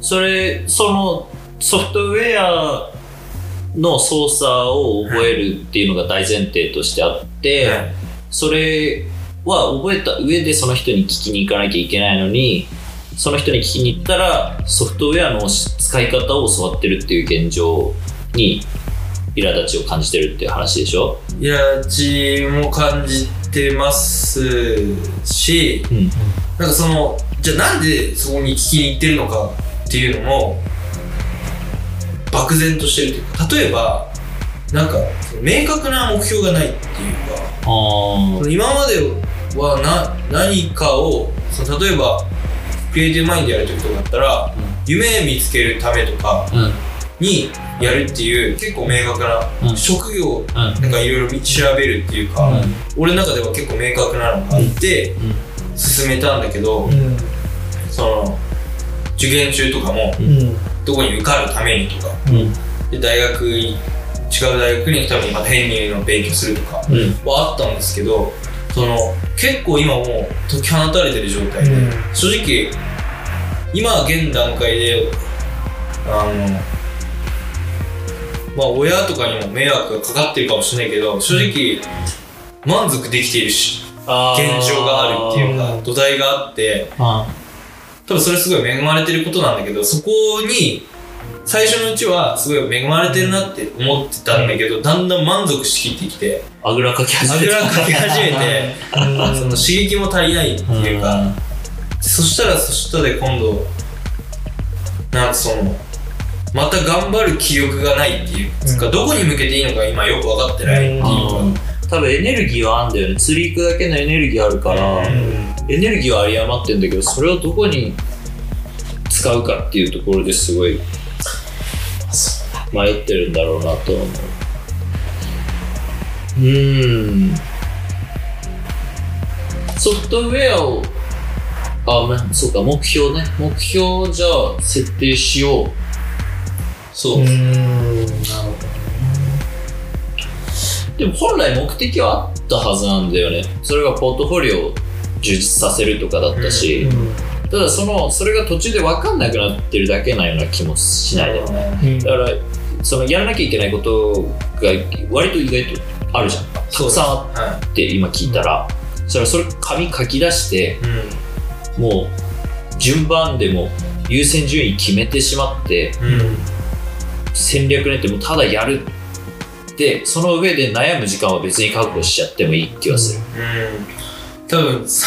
それそのソフトウェアの操作を覚えるっていうのが大前提としてあって、はいそれは覚えた上でその人に聞きに行かなきゃいけないのにその人に聞きに行ったらソフトウェアの使い方を教わってるっていう現状に苛立ちを感じてるっていう話でしょ、いやちも感じてますしうん、なんかそのじゃあなんでそこに聞きに行ってるのかっていうのも漠然としてるというか例えばなんか明確な目標がないっていうか今まではな何かをその例えばクリエイティブマインドやる時とかだったら、夢見つけるためとかうんうんにやるっていう結構明確な、うん。職業うん。なんかいろいろ調べるっていうか、うん。俺の中では結構明確なのがあって、進めたんだけど、うん。その受験中とかもうん。どこに受かるためにとかうん。で大学に違う大学に行くためにまた編入の勉強するとかうん。はあったんですけどその結構今もう解き放たれてる状態で、うん。正直今現段階であのまあ親とかにも迷惑がかかってるかもしれないけど正直満足できているし現状があるっていうかうん。土台があってあ多分それすごい恵まれてることなんだけどそこに最初のうちはすごい恵まれてるなって思ってたんだけどだんだん満足しきってきてあぐらかき始あめた。ぐらかき始めてその刺激も足りないっていうか。そしたらそしたで今度なんかそのまた頑張る気力がないっていうか、うん。どこに向けていいのか今よく分かってないっていう。か、うん。多分エネルギーはあんだよね。釣り行くだけのエネルギーあるから、うん。エネルギーは有り余ってんだけどそれをどこに使うかっていうところですごい迷ってるんだろうなと思う。うーん。ソフトウェアをあまあそうか目標ね。目標をじゃあ設定しようそう。う、んなるほでも本来目的はあったはずなんだよね。それがポートフォリオを充実させるとかだったし、どただそのそれが途中で分かんなくなってるだけなような気もしないでもないうん。だからそのやらなきゃいけないことが割と意外とあるじゃん。たくさんあはって今聞いたら、それはそれ紙書き出してい、うん。もう順番でも優先順位決めてしまってうん戦略練ってもうただやるでその上で悩む時間は別に覚悟しちゃってもいい気がする、うん。多分そ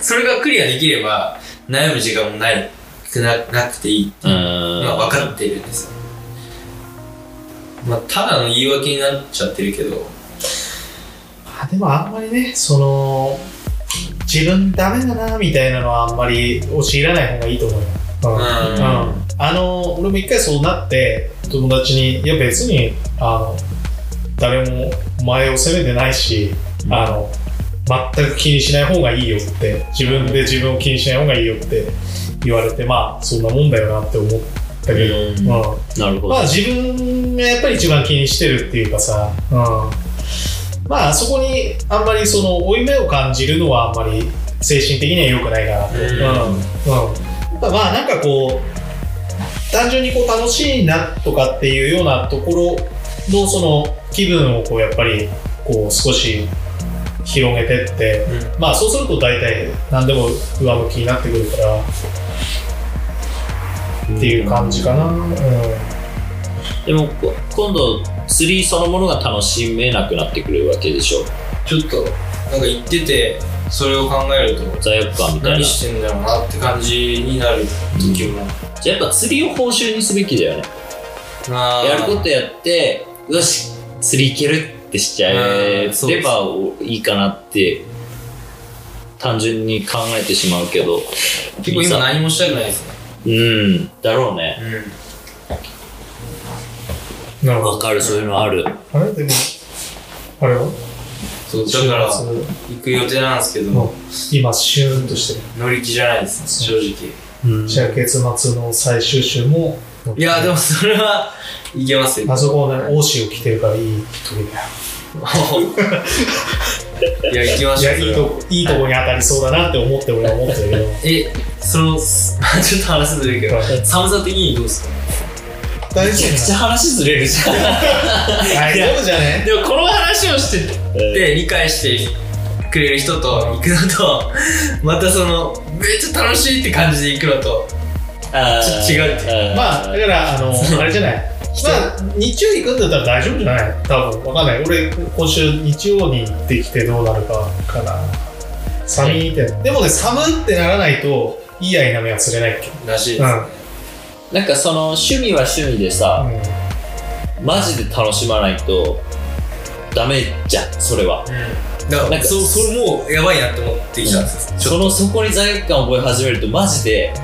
それがクリアできれば悩む時間もないくななくていいってういうのは分かってるんですよ。まあただの言い訳になっちゃってるけど。あでもあんまりねその自分ダメだなみたいなのはあんまり教えらない方がいいと思うよ、うん。うん。うんあの俺も一回そうなって友達にいや別にあの誰もお前を責めてないし、あの全く気にしない方がいいよって自分で自分を気にしない方がいいよって言われてまあそんなもんだよなって思ったけど、うん。うん。なるほど、まあ自分がやっぱり一番気にしてるっていうかさ、うん、まあそこにあんまりその負い目を感じるのはあんまり精神的には良くないかなと。うん。うん。まあなんかこう単純にこう楽しいなとかっていうようなところのその気分をこうやっぱりこう少し広げてって、まあそうすると大体何でも上向きになってくるからっていう感じかな。うん。でもこ今度釣りそのものが楽しめなくなってくるわけでしょ。ちょっとなんか言っててそれを考えると罪悪感みたいな。何してんだろうなって感じになる時も、じゃあやっぱ釣りを報酬にすべきだよね。やることやってよし釣り行けるってしちゃえればいいかなって単純に考えてしまうけど。結構今何もしたくないですね。うんだろうね。なるほど。わかるそういうのある。あれ？でも、あれは？そうだから週行く予定なんですけど、今、シューンとして乗り気じゃないです正直。うん。る。じゃあ、月末の最終週も、いやでもそれはいけますよ。あそこね、欧州を着てるからいい時だよ。いや行きましょういいとこ、いいとこに当たりそうだなって思って俺は思ってるけど。えその ちょっと話ずれるけど寒さ的にどうですか？大めちゃくちゃ話ずれるじゃん大丈夫じゃね？でもこの話をしてて理解してくれる人と行くのと またそのめっちゃ楽しいって感じで行くのとちょっと違うってあーまあ、だから、あの、あれじゃない？まあ、日曜行くんだったら大丈夫じゃない？多分、わかんない。俺、今週日曜に行ってきてどうなるかかな。寒いって。でもね、寒ってならないと、いいアイナメは釣れないっけ。らしいです、うん。なんかその趣味は趣味でさ、マジで楽しまないとダメじゃんそれは。うん。だかなんからそうそれもうやばいなって思ってきたんですよ、ちょっそのそこに罪悪感を覚え始めるとマジで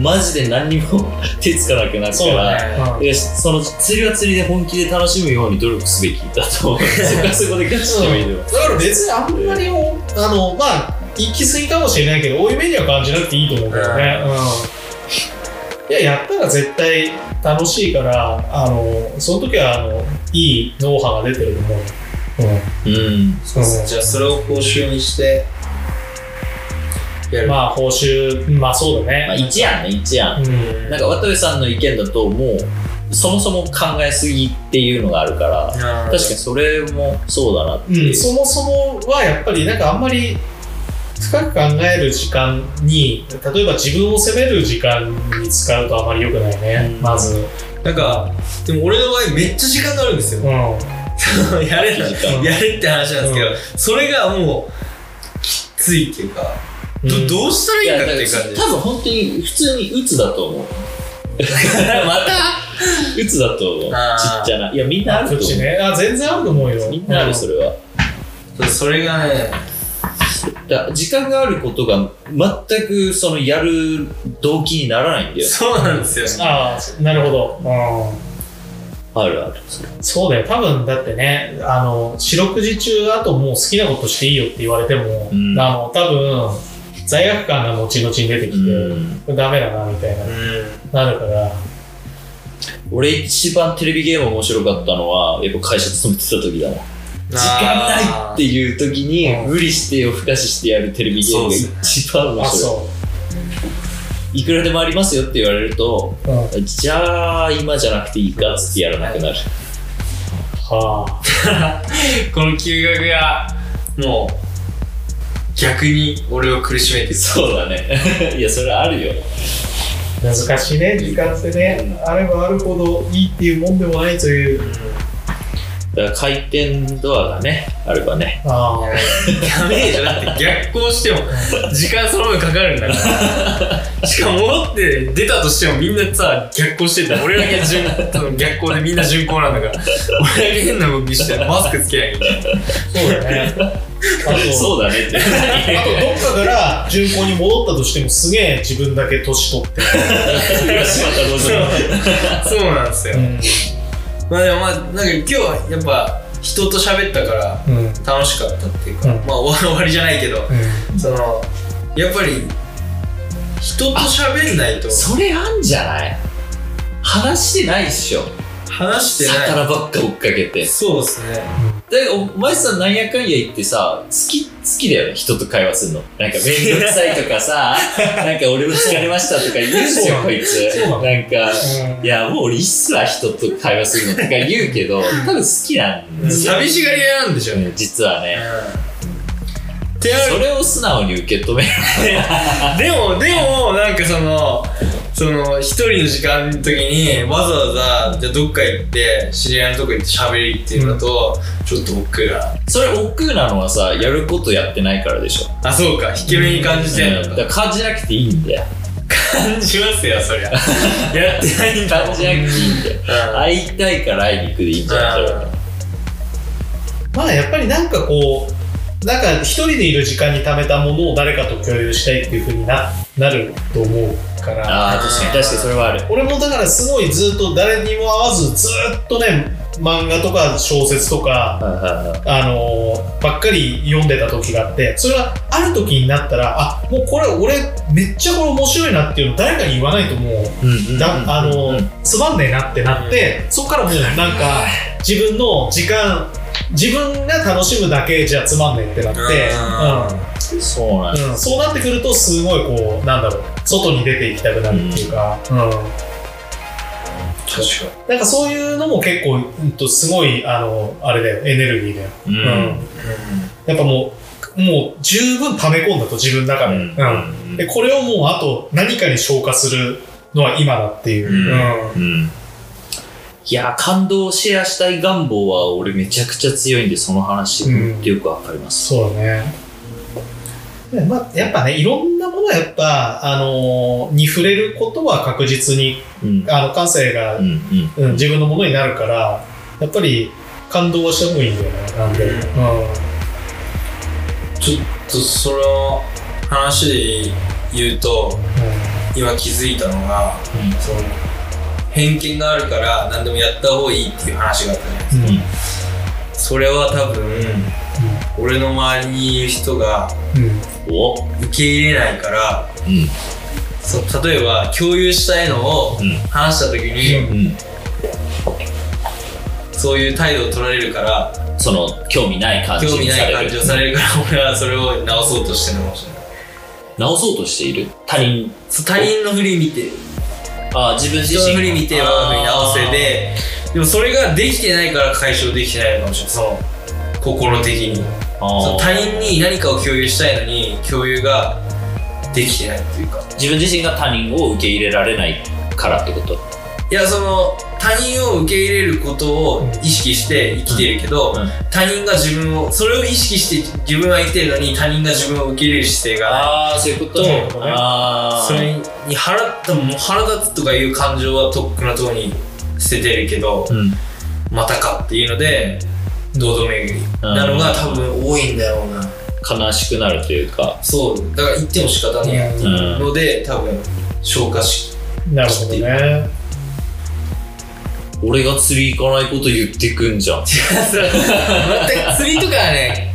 マジで何にも 手つかなくなるからだね。うんその釣りは釣りで本気で楽しむように努力すべきだと思うそこはそこでガチでもいいでもだから別にあんまりおあのまあ行き過ぎかもしれないけど多い目には感じなくていいと思うけどね、うん、いややったら絶対楽しいからあのその時はあのいいノウハウが出てると思う。うん。うん。とじゃあそれを報酬にしてやる、まあ報酬まあそうだね、まあ一案ね一案。うん。なんか渡部さんの意見だともうそもそも考えすぎっていうのがあるから確かにそれもそうだなってうん、そもそもはやっぱりなんかあんまり深く考える時間に例えば自分を責める時間に使うとあまり良くないね、うん。まず、なんかでも俺の場合めっちゃ時間があるんですよ、うん、やれやれって話なんですけど、うそれがもうきついっていうか、どうん。どうしたらいいかっていう感じ多分本当に普通に鬱だと思う。また鬱だと思う。ちっちゃな。いやみんなあると思う、口ね。あ全然あると思うよ。みんなあるそれは。それがねだ時間があることが全くそのやる動機にならないんだよそうなんですよ。ああなるほど、うん、あるある。そうだよ。多分だってねあの四六時中あともう好きなことしていいよって言われても、うん。あの多分罪悪感が後々に出てきて、うん。ダメだなみたいな、うん。なるから。俺一番テレビゲーム面白かったのはやっぱ会社勤めてた時だな時間ないっていう時にうん無理して夜更かししてやるテレビゲームが一番面あ白そいいくらでもありますよって言われるとじゃあ今じゃなくていいかっつってやらなくなる。はあ。この休学がもう逆に俺を苦しめてるそうだね。いやそれあるよ。難しいね時間ってね、あればあるほどいいっていうもんでもないというだから回転ドアがねあればね。あやべえじゃんだって逆行しても時間その分かかるんだから。しかも戻って出たとしてもみんなさ逆行してた俺だけ順逆行でみんな順行なんだから。俺だけ変な動きしてマスクつけないみたい。なそうだね。そうだねって。あとどっかから順行に戻ったとしてもすげえ自分だけ年取って、そうなんですよ、うんまあでもまあなんか今日はやっぱ人と喋ったからうん。楽しかったっていうか、うん。まあ終わりじゃないけどそのやっぱり人と喋んないとそれあんじゃない？話してないっしょ話してない。魚ばっか追っかけて。そうですね。でお前さなんやかんや言ってさ好き好きだよね人と会話するの。なんか面倒くさいとかさ なんか俺も疲れましたとか言うんですよ。こいつ。そうなんかうん。いやもう俺いいっすわ人と会話するのとか言うけど多分好きなんですよ、寂しがり屋なんでしょうね、ね実はね。ってなるそれを素直に受け止めるでもでもなんかそのその一人の時間の時にわざわざじゃあどっか行って知り合いのとこ行って喋りっていうのと、ちょっと億劫だそれ億劫なのはさやることやってないからでしょ。あそうか。引け目に感じてんのか、うん。だ感じなくていいんだよ。感じますよそりゃ。やってないんだ感じなくていいんだよ。うん。会いたいから会いに行くでいいんじゃないそれは。まあやっぱりなんかこうなんか一人でいる時間に貯めたものを誰かと共有したいっていう風にななると思うから。ああ確かに確かにそれはある。俺もだからすごいずっと誰にも会わずずっとね漫画とか小説とかあのーばっかり読んでた時があってそれはある時になったらあもうこれ俺めっちゃこれ面白いなっていうの誰かに言わないともうあのうんつまんねえなってなって、そこからもうなんか自分の時間自分が楽しむだけじゃつまんねえってなって、うそうなん。だうんうん、そうなってくるとすごいこうなんだろう外に出ていきたくなるっていうか、うん。確かなんかそういうのも結構、うん、とすごいあのあれだよ。エネルギーだよ、ううん。ん。やっぱもうもう十分溜め込んだと自分の中で,、うん。うん。でこれをもうあと何かに消化するのは今だっていう、うん。うん。うん。いや感動をシェアしたい願望は俺めちゃくちゃ強いんでその話うんってよくわかります、そうだね。でまあ、やっぱね、いろんはやっぱ、あのーに触れることは確実に、うん。あの、感性が、うんうん。うん自分のものになるから、やっぱり感動はした方がいいんだよね、なんで。うん。ちょっとその話で言うと今気づいたのが、その偏見があるから何でもやった方がいいっていう話があったじゃないですか。それは多分、俺の周りにいる人がうん。お？受け入れないからうん。そう例えば共有したいのをうん。話した時に、うん。そういう態度を取られるからその興味ない感じ興味ない感じをされるから 俺はそれを直そうとしてるのかもしれない。直そうとしている？他人他人の振り見て。あ自分自人身の振り見て我が振り直せででもそれができてないから解消できてないのかもしれない心的に。他人に何かを共有したいのに共有ができてないっていうか。自分自身が他人を受け入れられないからってこと？いやその他人を受け入れることを意識して生きてるけど、うんうん。他人が自分をそれを意識して自分は生きてるのに他人が自分を受け入れる姿勢がああそういうこととああそれに腹腹立つとかいう感情はとっくなところに捨ててるけど、うん。またかっていうので堂々巡りなのが多分多いんだろうな。悲しくなるというか。そう。だから言っても仕方ねえうん。ので多分消化しなるほどね。俺が釣り行かないこと言ってくんじゃん。全く釣りとかはね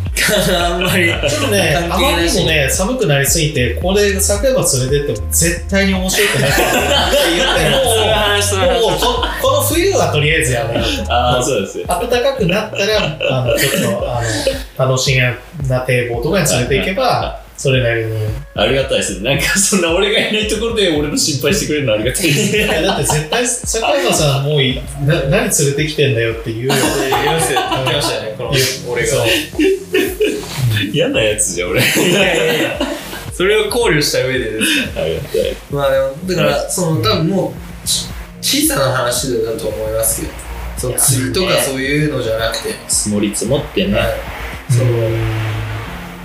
あんまりちょっとね、あまりにもね、寒くなりすぎて、これ、昨夜連れてっても絶対に面白くないから言って、もう、もうここの冬はとりあえずやめようと。ああそうですよ暖かくなったら、あの、ちょっと、あの、楽しげな堤防とかに連れて行けば、それなりに。ありがたいですねなんかそんな俺がいないところで俺の心配してくれるのありがたいですいや、だって絶対、坂山さんもうい、な、何連れてきてんだよって言うよ。言いますよ言ってましたよねこの俺がそう嫌なやつじゃん俺あいやいやいやそれを考慮した上でですかりがたいまあでもだからその多分もうち小さな話だと思いますけどその釣りとかそういうのじゃなくて、積もり積もってねはいその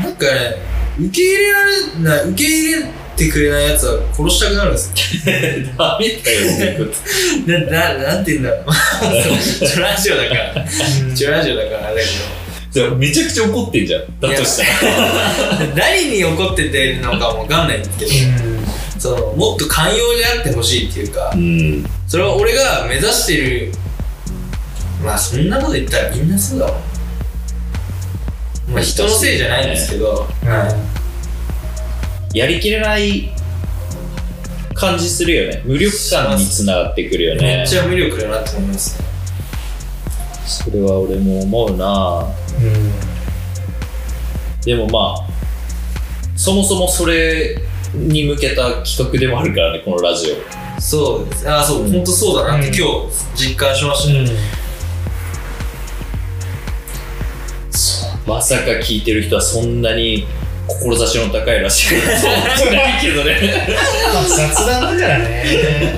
なんかね受け入れられない受け入れてくれないやつは殺したくなるんですよ。ダメだよなななんて言うんだろう。そうラジオだから。一応ラジオだからあれだけじゃあめちゃくちゃ怒ってんじゃん。だとしたら。ど何に怒っててるのかもわかんないんですけど。そのもっと寛容であってほしいっていうか。うん。それは俺が目指してる。まあそんなこと言ったらみんなそうだもんまあ人のせいじゃないんですけど、やりきれない感じするよね。無力感につながってくるよね。めっちゃ無力だなって思いますね。それは俺も思うな。でもまあそもそもそれに向けた企画でもあるからねこのラジオ。そうです。あそう、本当そうだなってうん今日実感しました。ね、まさか聞いてる人はそんなに志の高いらしい。ないけどね。まあ雑談だからね。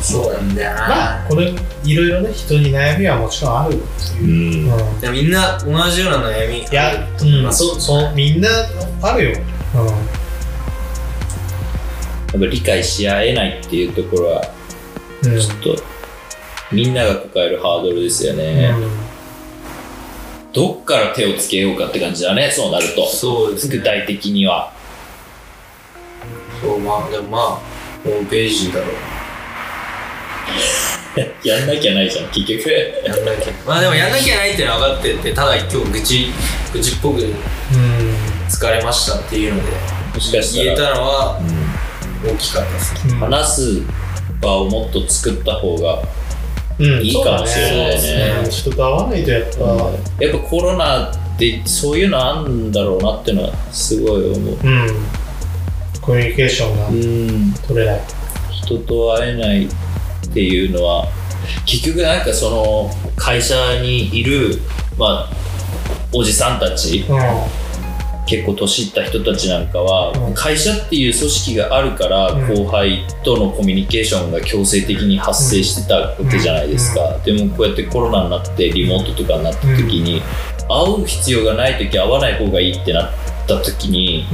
そうなんだよな、まあこれいろいろね人に悩みはもちろんあるってういう、ん。うん。でもみんな同じような悩みいや、うん、そうそうみんなあるよ、うやっぱ理解し合えないっていうところはんうん。ちょっとみんなが抱えるハードルですよね、どっから手をつけようかって感じだねそうなると。そうですね。具体的には。そうまあでもまあホームページだろう。やんなきゃないじゃん結局。やんなきゃ。まあでもやんなきゃないっていうのは分かっててただ今日愚痴愚痴っぽくうん。疲れましたっていうのでもしかした言えら、たのはう大きかったですね。うん。ん、話す場をもっと作った方がうんいいかもしれないね。ね。人と会わないとやっぱ、やっぱコロナでそういうのあんだろうなってのはすごい思う。うん、コミュニケーションがうん。取れない。人と会えないっていうのは結局なんかその会社にいるまあおじさんたちう結構年いった人たちなんかは、うん。会社っていう組織があるから、うん。後輩とのコミュニケーションが強制的に発生してたわけじゃないですか、でもこうやってコロナになってリモートとかになった時に、会う必要がない時会わない方がいいってなった時に。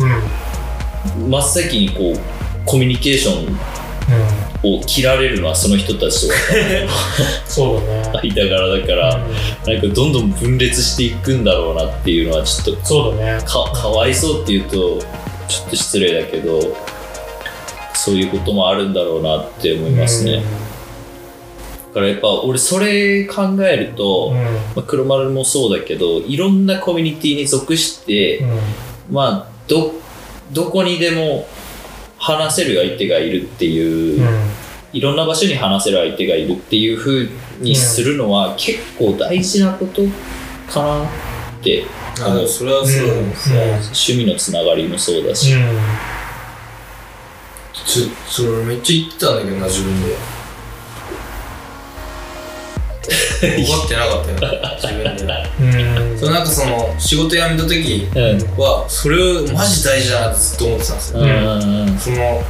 真っ先にこうコミュニケーションを切られるのはその人たちと そうだね。間柄だから、うんなんかどんどん分裂していくんだろうなっていうのはちょっとそうだね。かかわいそうっていうとちょっと失礼だけどそういうこともあるんだろうなって思いますね、だからやっぱ俺それ考えると、うん。まあ、黒丸もそうだけどいろんなコミュニティに属して、うん。まあどどこにでも話せる相手がいるっていう、うん。いろんな場所に話せる相手がいるっていう風にするのは結構大事なことかなってあでもそれはそうなんですね、趣味のつながりもそうだし、それ俺めっちゃ言ってたんだけどな自分で分かってなかったよ。自分で。うん。うん。そうなんかその仕事辞めた時うん。はそれをマジ大事だなってずっと思ってたんですよ、うん。うんその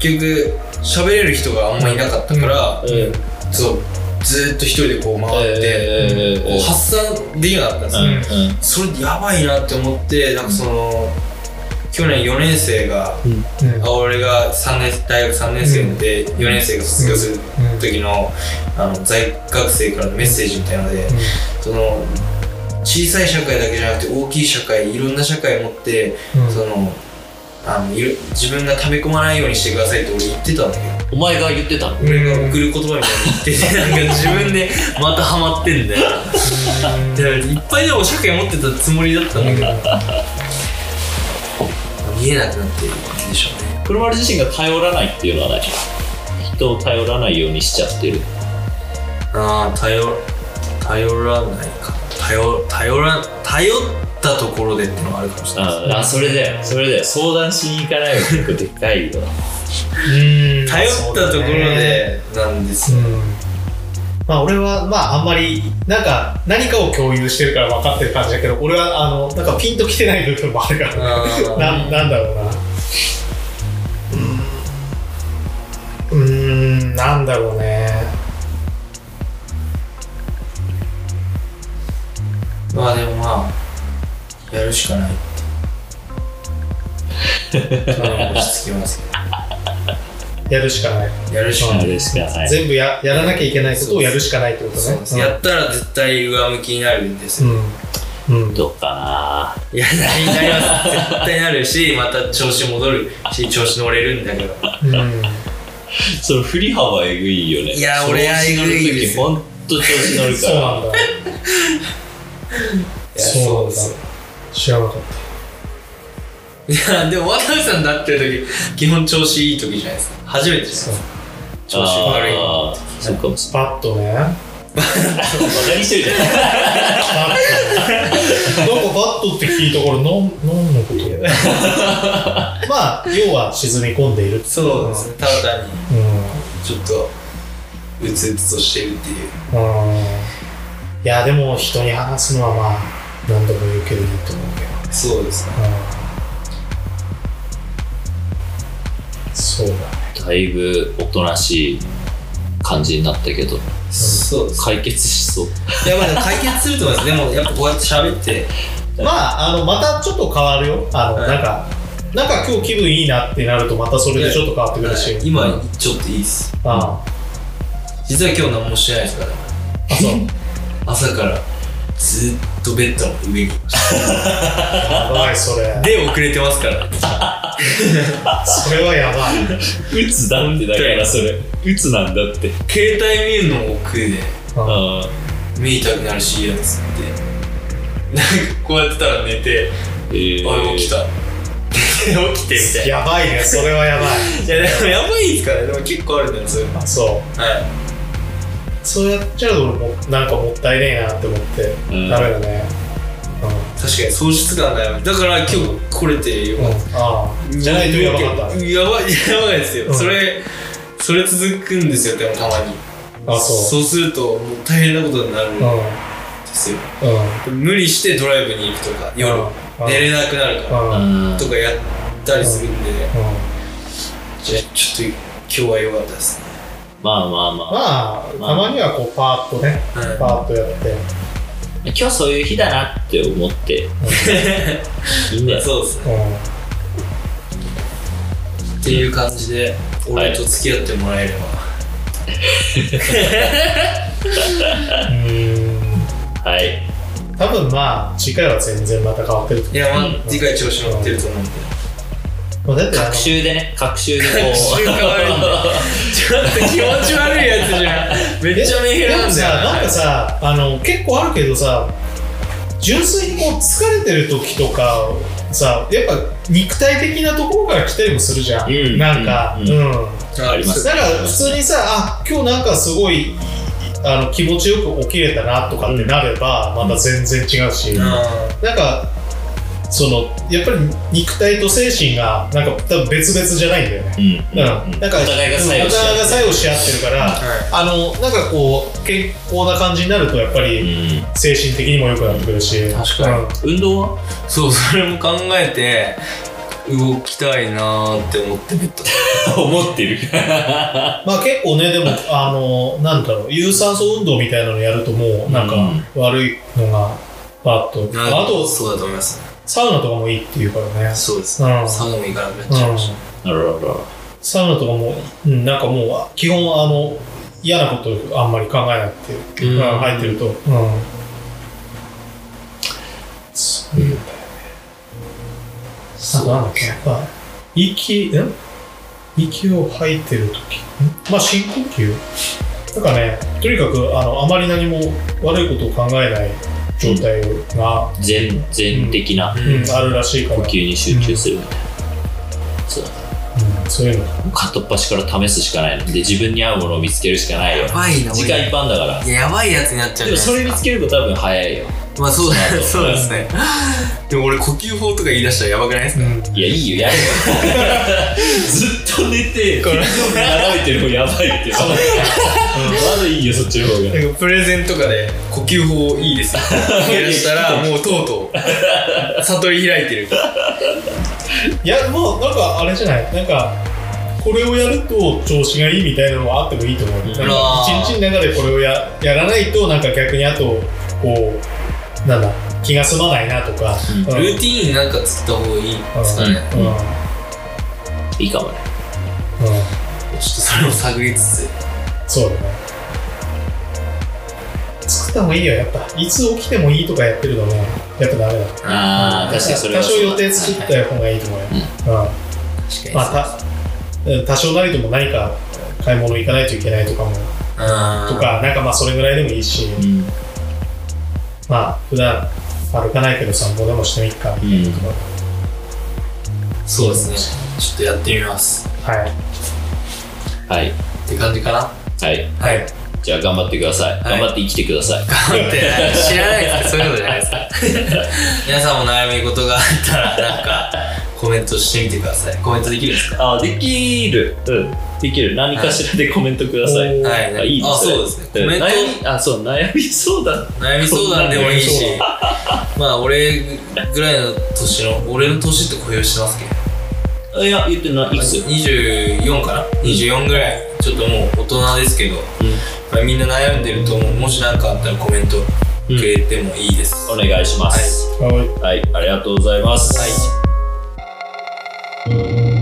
結局喋れる人があんまいなかったから、うん。そう。ずーっと一人でこう回って、えー発散できなかったんですよ、うん。それやばいなって思ってなんかその去年4年生があ俺が3年大学3年生で4年生が卒業する時のあの在学生からのメッセージみたいなので、その小さい社会だけじゃなくて大きい社会いろんな社会を持って、そのあのいる自分が溜め込まないようにしてくださいって俺言ってたんだけどお前が言ってたの？俺が送る言葉みたいに言っててなんか自分でまたハマってんだよ。でいっぱいでも社会持ってたつもりだったんだけど見えなくなってるんでしょうね。黒丸自身が頼らないっていうのはない人を頼らないようにしちゃってる。ああ頼頼らないか。頼頼ら頼ったところでっていうのはあるかもしれない。ですああそれだよ。それだよ。相談しに行かないは結構でかいよ。うん。頼ったところでなんですよ、うん。まあ俺はまああんまりなんか何かを共有してるから分かってる感じだけど俺はあのなんかピンときてない部分もあるから ななんだろうな。うーんなんだろうね。まあでもまあやるしかない それも落ち着きますやるしかない。やるしかない、か。ない。全部ややらなきゃいけないことをやるしかないってことね。そうです。やったら絶対上向きになるんですよ、うん。うん。どうかいやなりなります絶対なるしまた調子戻るし調子乗れるんだけど。うん。なその振り幅えぐいよね。いや俺はえぐいですよ。ほんと調子乗るから。そうなんだ。知らなかっいやでも渡辺さんだってる時基本調子いい時じゃないですか初めてです。か調子悪い。あーそうか。もしたバッとね。れないバカにしてるじゃん。バット。なんかバットって聞いたからなんなんのこと まあ要は沈み込んでいるそうですね。ただ単にうん。ちょっとうつうつとしてるっていう。うん。いやでも人に話すのはまあ何度も言うけどいいと思うけど。そうですね。うん。そうだねだいぶおとなしい感じになったけどそうです。解決しそう。いやまあ解決すると思いますでもやっぱこうやって喋って。まああのまたちょっと変わるよ。あの、はい。なんかなんか今日気分いいなってなるとまたそれでちょっと変わってくるし、今ちょっといいっす。あ。実は今日何もしてないですから。あそう。朝からずっとベッドの上にやばいそれ。で遅れてますから。それはやばい。うつだってだからそれ。うつなんだって。携帯見るのも億劫で。うん。あ目痛くなるし嫌っつって。なんかこうやってたら寝てえー、あ起きた。起きてみたいな。やばいねそれはやばい。いやでもやばいですからね。でも結構あるんだよそういうの。あそう。はいそうやっちゃうと俺もなんかもったいねえなって思って、うん。ダメだね。確かに喪失感がやばい。だから今日来れてようん、うん、かったじゃないとやばかった。やばいやばいですよ、うん。それそれ続くんですよでもたまに。あそう。そうするともう大変なことになるんうですよ、ん。うん。無理してドライブに行くとか夜、うん。寝れなくなるから、うん。うん。うんとかやったりするんで、じゃあちょっと今日は良かったですねまあまあまあ。まあたまにはこうパーッとねはい。パーッとやって。今日そういう日だなって思って。いいんだよそうですね。うっていう感じで俺と付き合ってもらえれば、ん。うんはい。多分まあ次回は全然また変わってると思う。いやまあ次回調子乗ってると思うんで学習でね学習でこう。習変わるんでちょっと気持ち悪いやつじゃん。めっちゃメンヘラなんだよ。でもさなんかさあの結構あるけどさ純粋にこう疲れてる時とかさやっぱ肉体的なところから来たりもするじゃん、うん。なんかうん。うん、あります。だから普通にさあ今日なんかすごいあの気持ちよく起きれたなとかってなれば、また全然違うし、うん。なんかそのやっぱり肉体と精神がなんか多分別々じゃないんだよね、うんうんなん。かお互いが作用し合ってるから、はあのなんかこう健康な感じになるとやっぱうりん。精神的にも良くなってくるし。確かに。運動は？そうそれも考えて動きたいなーって思ってベッド思ってる。う んまあ結構ねでもあのなんだろう有酸素運動みたいなのやるともうなんかうん。悪いのがパッと、あとそうだと思いますサウナとかもいいっていうからね。そうですうん。サウナも行かなくなっちゃい。ましたあらららサウナとかも、うん、なんかもう基本あの嫌なことあんまり考えなくて、うん。うん入ってると、うん、そういうんだよね。あとなんだっけ？やっぱ息ん息を吐いてる時？んまあ深呼吸？なんかね。とにかくあのあまり何も悪いことを考えない状態が、全全的なうんあるらしいから、呼吸に集中するみたいな、そう。だうん、そういうの。片っ端から試すしかないの。で自分に合うものを見つけるしかないよ。やばいな時間いっぱいあんだから。いややばいやつになっちゃうでもそれ見つけけると多分早いよまあそうだ そうですね。でも俺呼吸法とか言い出したらやばくないですか？うん。いやいいよやれよ。ずっと寝てこれ眺めてる方やばいって。まだいいよそっちの方が。なんかプレゼンとかで呼吸法いいですよ。言い出したらもうとうとう悟り開いてる。いやもうなんかあれじゃない？なんかこれをやると調子がいいみたいなのはあってもいいと思う、一日の中でこれをややらないとなんか逆にあとこうなんだ気が済まないなとか、うん。うんルーティーンなんか作った方がいいですかね、うん。うん。いいかもね。うん。ちょっとそれを探りつつ。そうだね。作った方がいいよやっぱ。いつ起きてもいいとかやってるのねやっぱダメだ。ああ確かにそれは多少予定作った方がいいと思うよ、うん。確かにまあ多少なりとも何か買い物行かないといけないとかも。とかなんかまあそれぐらいでもいいし、うんまあ普段歩かないけど散歩でもしてみっか。みたいなとか、そうですね。ちょっとやってみます。はい。はい。って感じかな？はい。はい。じゃあ頑張ってください、はい。頑張って生きてください。頑張って。知らないですけどそういうことじゃないですか。皆さんも悩み事があったらなんかコメントしてみてください。コメントできるんですか？あ、できる。うん。できる。何かしらでコメントください。はい。あいいですあそうですね。コメント悩み、あ、そう、悩み相談。悩み相談でもいいし まあ俺ぐらいの年の俺の年って公表してますっけいや、言ってない。いくつ24かな、24ぐらい。ちょっともう大人ですけど、まあ、みんな悩んでると思う。もし何かあったらコメントくれてもいいです、お願いします。はい。はい、ありがとうございます。はい Música